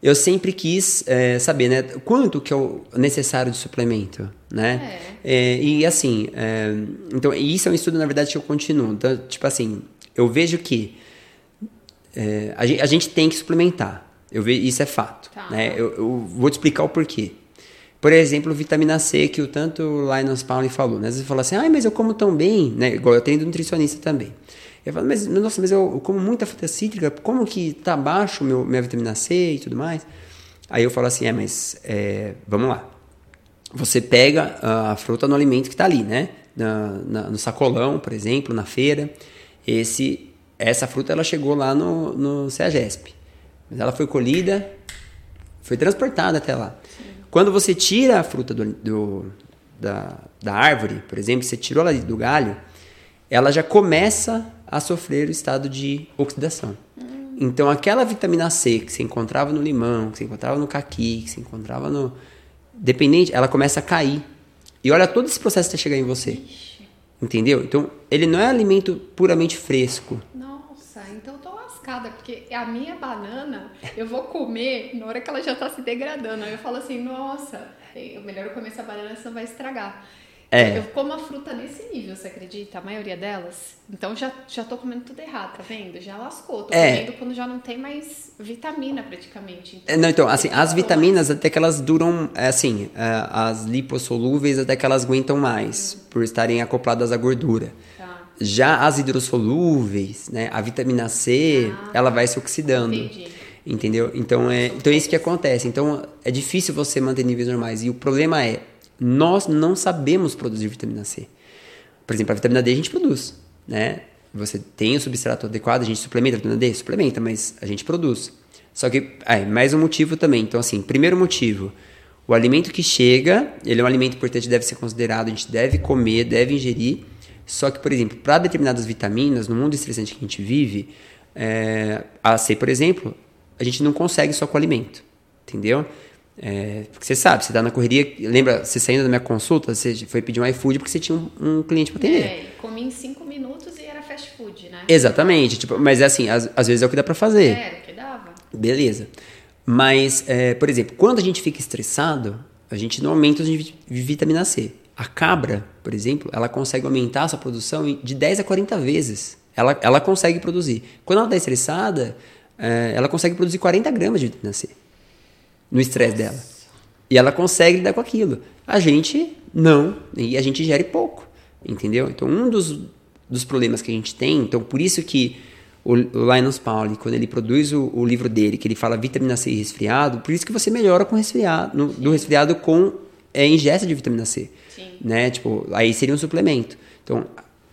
Eu sempre quis é, saber, né, quanto que é necessário de suplemento, né? É. é e assim, é, então isso é um estudo na verdade que eu continuo. Então, tipo assim, eu vejo que é, a, gente, a, gente, tem que suplementar. Eu vejo, isso é fato. Tá. Né? Eu, eu, vou te explicar o porquê. Por exemplo, vitamina C, que o tanto Linus Pauling falou. Né? Às vezes fala assim, ah, mas eu como tão bem, né? Igual eu tenho nutricionista também. Eu falo, mas nossa, mas eu, eu como muita fruta cítrica, como que tá baixo meu, minha vitamina C e tudo mais? Aí eu falo assim, é, mas é, vamos lá. Você pega a fruta no alimento que está ali, né? Na, na, no sacolão, por exemplo, na feira. Esse essa fruta ela chegou lá no, no CEAGESP. Mas ela foi colhida, foi transportada até lá. Sim. Quando você tira a fruta do, do, da, da árvore, por exemplo, você tirou ela do galho, ela já começa a sofrer o estado de oxidação. Hum. Então, aquela vitamina C que você encontrava no limão, que você encontrava no caqui, que você encontrava no. Dependente, ela começa a cair. E olha todo esse processo até chegar em você. Ixi. Entendeu? Então, ele não é alimento puramente fresco. Não lascada, porque a minha banana eu vou comer na hora que ela já tá se degradando. Aí eu falo assim, nossa, é melhor eu comer essa banana, senão vai estragar. É. Eu como a fruta nesse nível, você acredita? A maioria delas. Então já, já tô comendo tudo errado, tá vendo? Já lascou. Tô é. comendo quando já não tem mais vitamina praticamente. Então, não, então, assim, as vitaminas até que elas duram, é, assim, é, as lipossolúveis até que elas aguentam mais, hum. por estarem acopladas à gordura. Já as hidrossolúveis, né, a vitamina C, ah, ela vai se oxidando. Entendi. Entendeu? Então é, então é isso que acontece. Então é difícil você manter níveis normais. E o problema é, nós não sabemos produzir vitamina C. Por exemplo, a vitamina D a gente produz, né? Você tem o substrato adequado, a gente suplementa a vitamina D? Suplementa, mas a gente produz. Só que, é, mais um motivo também. Então, assim, primeiro motivo, o alimento que chega, ele é um alimento importante, deve ser considerado, a gente deve comer, deve ingerir, só que, por exemplo, para determinadas vitaminas, no mundo estressante que a gente vive, é, a C, por exemplo, a gente não consegue só com alimento, entendeu? É, porque você sabe, você está na correria, lembra, você saindo da minha consulta, você foi pedir um iFood porque você tinha um, um cliente para atender. É, comi em cinco minutos e era fast food, né? Exatamente, tipo, mas é assim, às, às vezes é o que dá para fazer. É, o que dava. Beleza. Mas, é, por exemplo, quando a gente fica estressado, a gente não aumenta de vitamina C. A cabra, por exemplo, ela consegue aumentar a sua produção de 10 a 40 vezes. Ela, ela consegue produzir. Quando ela está estressada, é, ela consegue produzir 40 gramas de vitamina C no estresse dela. E ela consegue lidar com aquilo. A gente não, e a gente gere pouco, entendeu? Então, um dos, dos problemas que a gente tem, então por isso que o, o Linus Pauling, quando ele produz o, o, livro dele, que ele fala vitamina C e resfriado, por isso que você melhora com resfriado, no, do resfriado com é, ingesta de vitamina C. Sim. Né? Tipo, aí seria um suplemento. Então,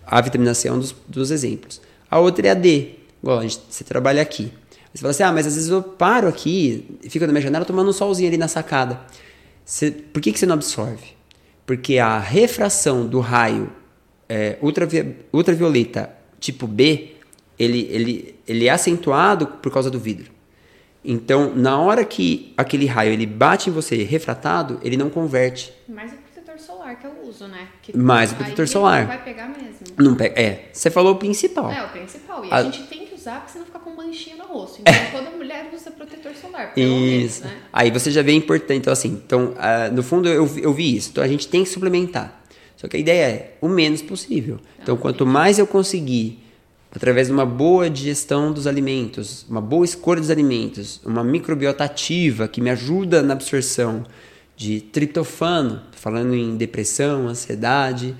a vitamina C é um dos, dos exemplos. A outra é a D. Igual, a gente, você trabalha aqui. Você fala assim, ah, mas às vezes eu paro aqui, fico na minha janela tomando um solzinho ali na sacada. Você, por que, que você não absorve? Porque a refração do raio é, ultravi, ultravioleta tipo B, ele, ele, ele é acentuado por causa do vidro. Então, na hora que aquele raio ele bate em você refratado, ele não converte. Mais o protetor solar que eu uso, né? Que Mais o protetor solar. Não vai pegar mesmo. Não pega. É, você falou o principal. É, o principal. E a, a gente tem que usar porque senão fica com manchinha no rosto. Então, toda mulher usa protetor solar. Isso. Menos, né? Aí você já vê importante. Então, assim, então, uh, no fundo eu, eu vi isso. Então, a gente tem que suplementar. Só que a ideia é o menos possível. Então, quanto mais eu conseguir através de uma boa digestão dos alimentos, uma boa escolha dos alimentos, uma microbiota ativa que me ajuda na absorção de triptofano, falando em depressão, ansiedade,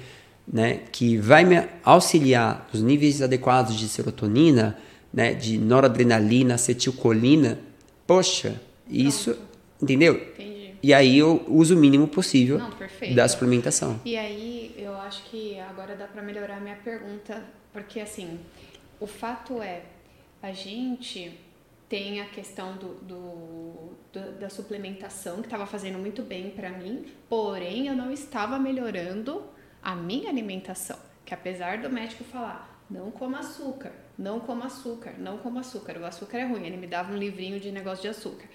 né, que vai me auxiliar nos níveis adequados de serotonina, né, de noradrenalina, acetilcolina. Poxa, isso, Pronto. entendeu? Entendi. E aí eu uso o mínimo possível Não, da suplementação. E aí eu acho que agora dá para melhorar a minha pergunta, porque assim, o fato é, a gente tem a questão do, do, do da suplementação que estava fazendo muito bem para mim, porém eu não estava melhorando a minha alimentação. Que apesar do médico falar, não coma açúcar, não coma açúcar, não coma açúcar, o açúcar é ruim. Ele me dava um livrinho de negócio de açúcar.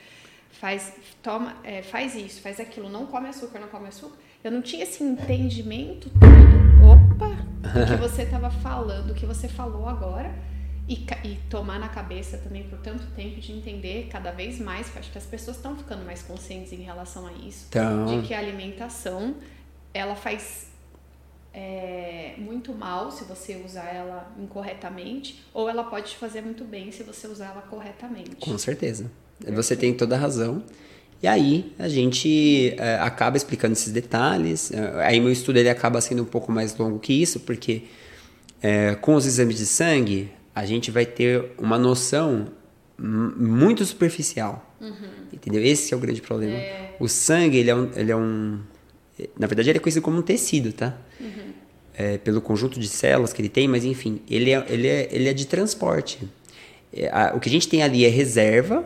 Faz, toma, é, faz isso, faz aquilo, não come açúcar, não come açúcar. Eu não tinha esse entendimento todo. Opa! do que você estava falando, o que você falou agora. E, e, tomar na cabeça também por tanto tempo de entender cada vez mais, acho que as pessoas estão ficando mais conscientes em relação a isso, então... de que a alimentação ela faz é, muito mal se você usar ela incorretamente, ou ela pode te fazer muito bem se você usar ela corretamente. Com certeza. Perfeito. Você tem toda a razão. E aí a gente é, acaba explicando esses detalhes. É, aí meu estudo ele acaba sendo um pouco mais longo que isso, porque é, com os exames de sangue a gente vai ter uma noção muito superficial. Uhum. Entendeu? Esse é o grande problema. É. O sangue, ele é, um, ele é um. Na verdade, ele é conhecido como um tecido, tá? Uhum. É, pelo conjunto de células que ele tem, mas enfim, ele é, ele é, ele é de transporte. É, a, o que a gente tem ali é reserva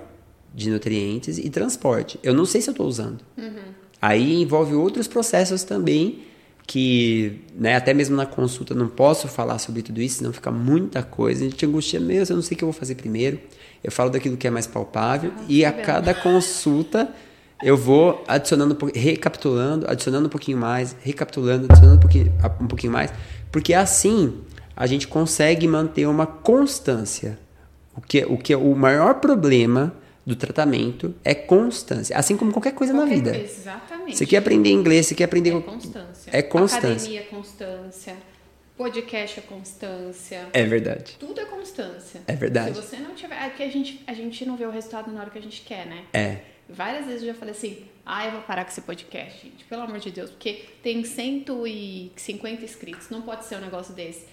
de nutrientes e transporte. Eu não sei se eu estou usando. Uhum. Aí envolve outros processos também que, né, até mesmo na consulta não posso falar sobre tudo isso, senão fica muita coisa. A gente angustia mesmo, eu não sei o que eu vou fazer primeiro. Eu falo daquilo que é mais palpável ah, e a cada consulta eu vou adicionando, recapitulando, adicionando um pouquinho mais, recapitulando, adicionando um pouquinho, um pouquinho mais, porque assim a gente consegue manter uma constância. O que, o que é o maior problema do tratamento é constância, assim como qualquer coisa qualquer na vida. Coisa, exatamente. Você quer aprender inglês, você quer aprender é constância. É constância. Academia é constância. Podcast é constância. É verdade. Tudo é constância. É verdade. Se você não tiver, é que a gente a gente não vê o resultado na hora que a gente quer, né? É. Várias vezes eu já falei assim: "Ah, eu vou parar com esse podcast, gente, pelo amor de Deus, porque tem 150 inscritos, não pode ser um negócio desse".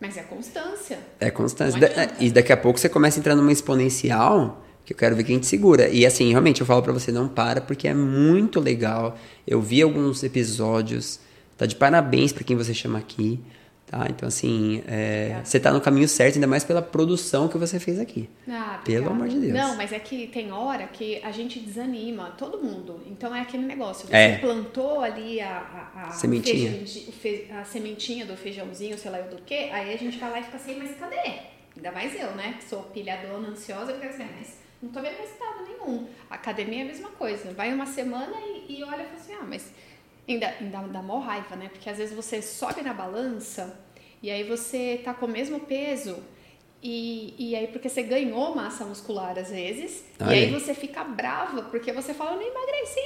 Mas é constância. É constância. E daqui a pouco você começa a entrar numa exponencial que eu quero ver quem te segura. E assim, realmente, eu falo para você, não para, porque é muito legal. Eu vi alguns episódios, tá de parabéns para quem você chama aqui. Tá? Então, assim, é, você tá no caminho certo, ainda mais pela produção que você fez aqui. Ah, Pelo amor de Deus. Não, mas é que tem hora que a gente desanima, todo mundo. Então é aquele negócio. Você é. plantou ali a, a, a sementinha. Fe, a sementinha do feijãozinho, sei lá do que, aí a gente vai lá e fica assim, mas cadê? Ainda mais eu, né? Que sou pilhadona, ansiosa, eu fico assim, ah, mas não tô vendo resultado nenhum. A academia é a mesma coisa. Vai uma semana e, e olha e fala assim, ah, mas ainda, ainda dá mó raiva, né? Porque às vezes você sobe na balança e aí você tá com o mesmo peso E, e aí, porque você ganhou massa muscular às vezes, Olha e aí você fica brava, porque você fala, eu não emagreci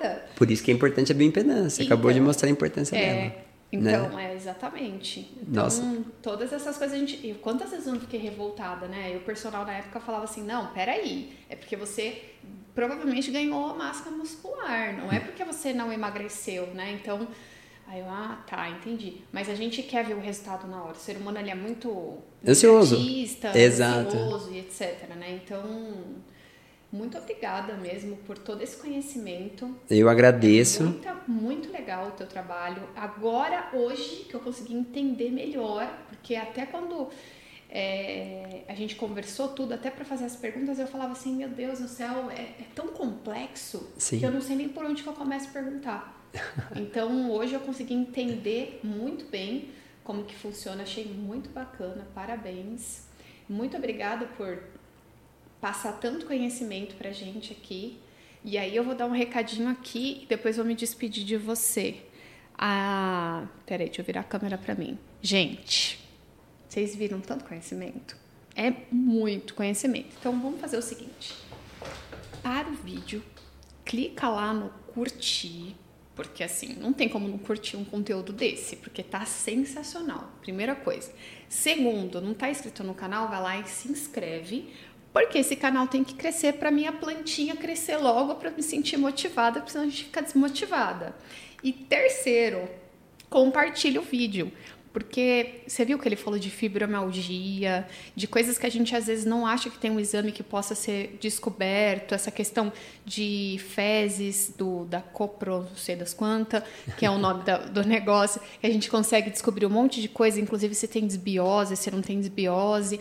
nada. Por isso que é importante a bioimpedância. Acabou de Então, mostrar a importância É, dela. Então, né? é, exatamente. Então, Nossa. todas essas coisas a gente. Eu, quantas vezes eu não fiquei revoltada, né? E o personal na época falava assim: não, peraí, é porque você provavelmente ganhou a massa muscular, não é porque você não emagreceu, né? Então. Aí eu, ah, tá, entendi. Mas a gente quer ver o resultado na hora. O ser humano ele é muito Ansioso. ansioso e etc, né? Então, muito obrigada mesmo por todo esse conhecimento. Eu agradeço. Muita, muito legal o teu trabalho. Agora, hoje, que eu consegui entender melhor, porque até quando é, a gente conversou tudo, até para fazer as perguntas, eu falava assim, meu Deus do céu, é, é tão complexo Sim. que eu não sei nem por onde que eu começo a perguntar. Então, hoje eu consegui entender muito bem como que funciona, achei muito bacana, parabéns. Muito obrigada por passar tanto conhecimento pra gente aqui. E aí eu vou dar um recadinho aqui e depois vou me despedir de você. Ah, peraí, deixa eu virar a câmera pra mim. Gente, vocês viram tanto conhecimento? É muito conhecimento. Então vamos fazer o seguinte. Para o vídeo, clica lá no curtir, porque assim, não tem como não curtir um conteúdo desse, porque tá sensacional. Primeira coisa. Segundo, não tá inscrito no canal, vai lá e se inscreve, porque esse canal tem que crescer para minha plantinha crescer logo para me sentir motivada, porque senão a gente fica desmotivada. E terceiro, compartilhe o vídeo. Porque você viu que ele falou de fibromialgia, de coisas que a gente às vezes não acha que tem um exame que possa ser descoberto, essa questão de fezes do, da copro, não sei das quantas, que é o nome da- do negócio, que a gente consegue descobrir um monte de coisa, inclusive se tem desbiose, se não tem desbiose.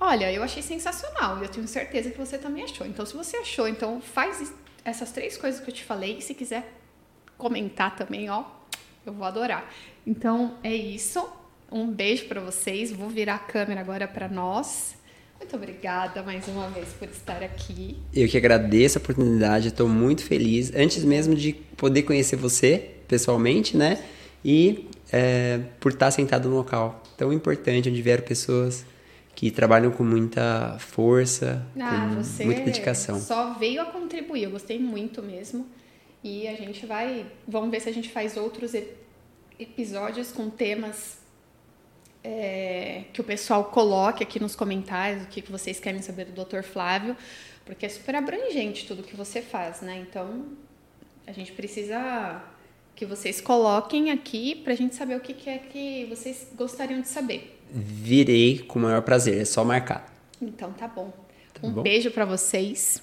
Olha, eu achei sensacional e eu tenho certeza que você também achou. Então, se você achou, então faz essas três coisas que eu te falei e se quiser comentar também, ó, eu vou adorar. Então é isso. Um beijo para vocês. Vou virar a câmera agora para nós. Muito obrigada mais uma vez por estar aqui. Eu que agradeço a oportunidade, estou muito feliz. Antes mesmo de poder conhecer você pessoalmente, né? E é, por estar sentado num local tão importante, onde vieram pessoas que trabalham com muita força, Ah, com você muita dedicação. só veio a contribuir. Eu gostei muito mesmo. E a gente vai. Vamos ver se a gente faz outros episódios com temas é, que o pessoal coloque aqui nos comentários, o que vocês querem saber do Dr. Flávio, porque é super abrangente tudo que você faz, né? Então a gente precisa que vocês coloquem aqui pra gente saber o que, que é que vocês gostariam de saber. Virei com o maior prazer, é só marcar. Então tá bom. Tá um bom. beijo pra vocês.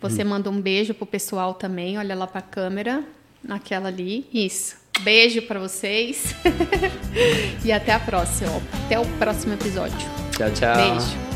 Você manda um beijo pro pessoal também, olha lá pra câmera, naquela ali. Isso. Beijo pra vocês. e até a próxima. Até o próximo episódio. Tchau, tchau. Beijo.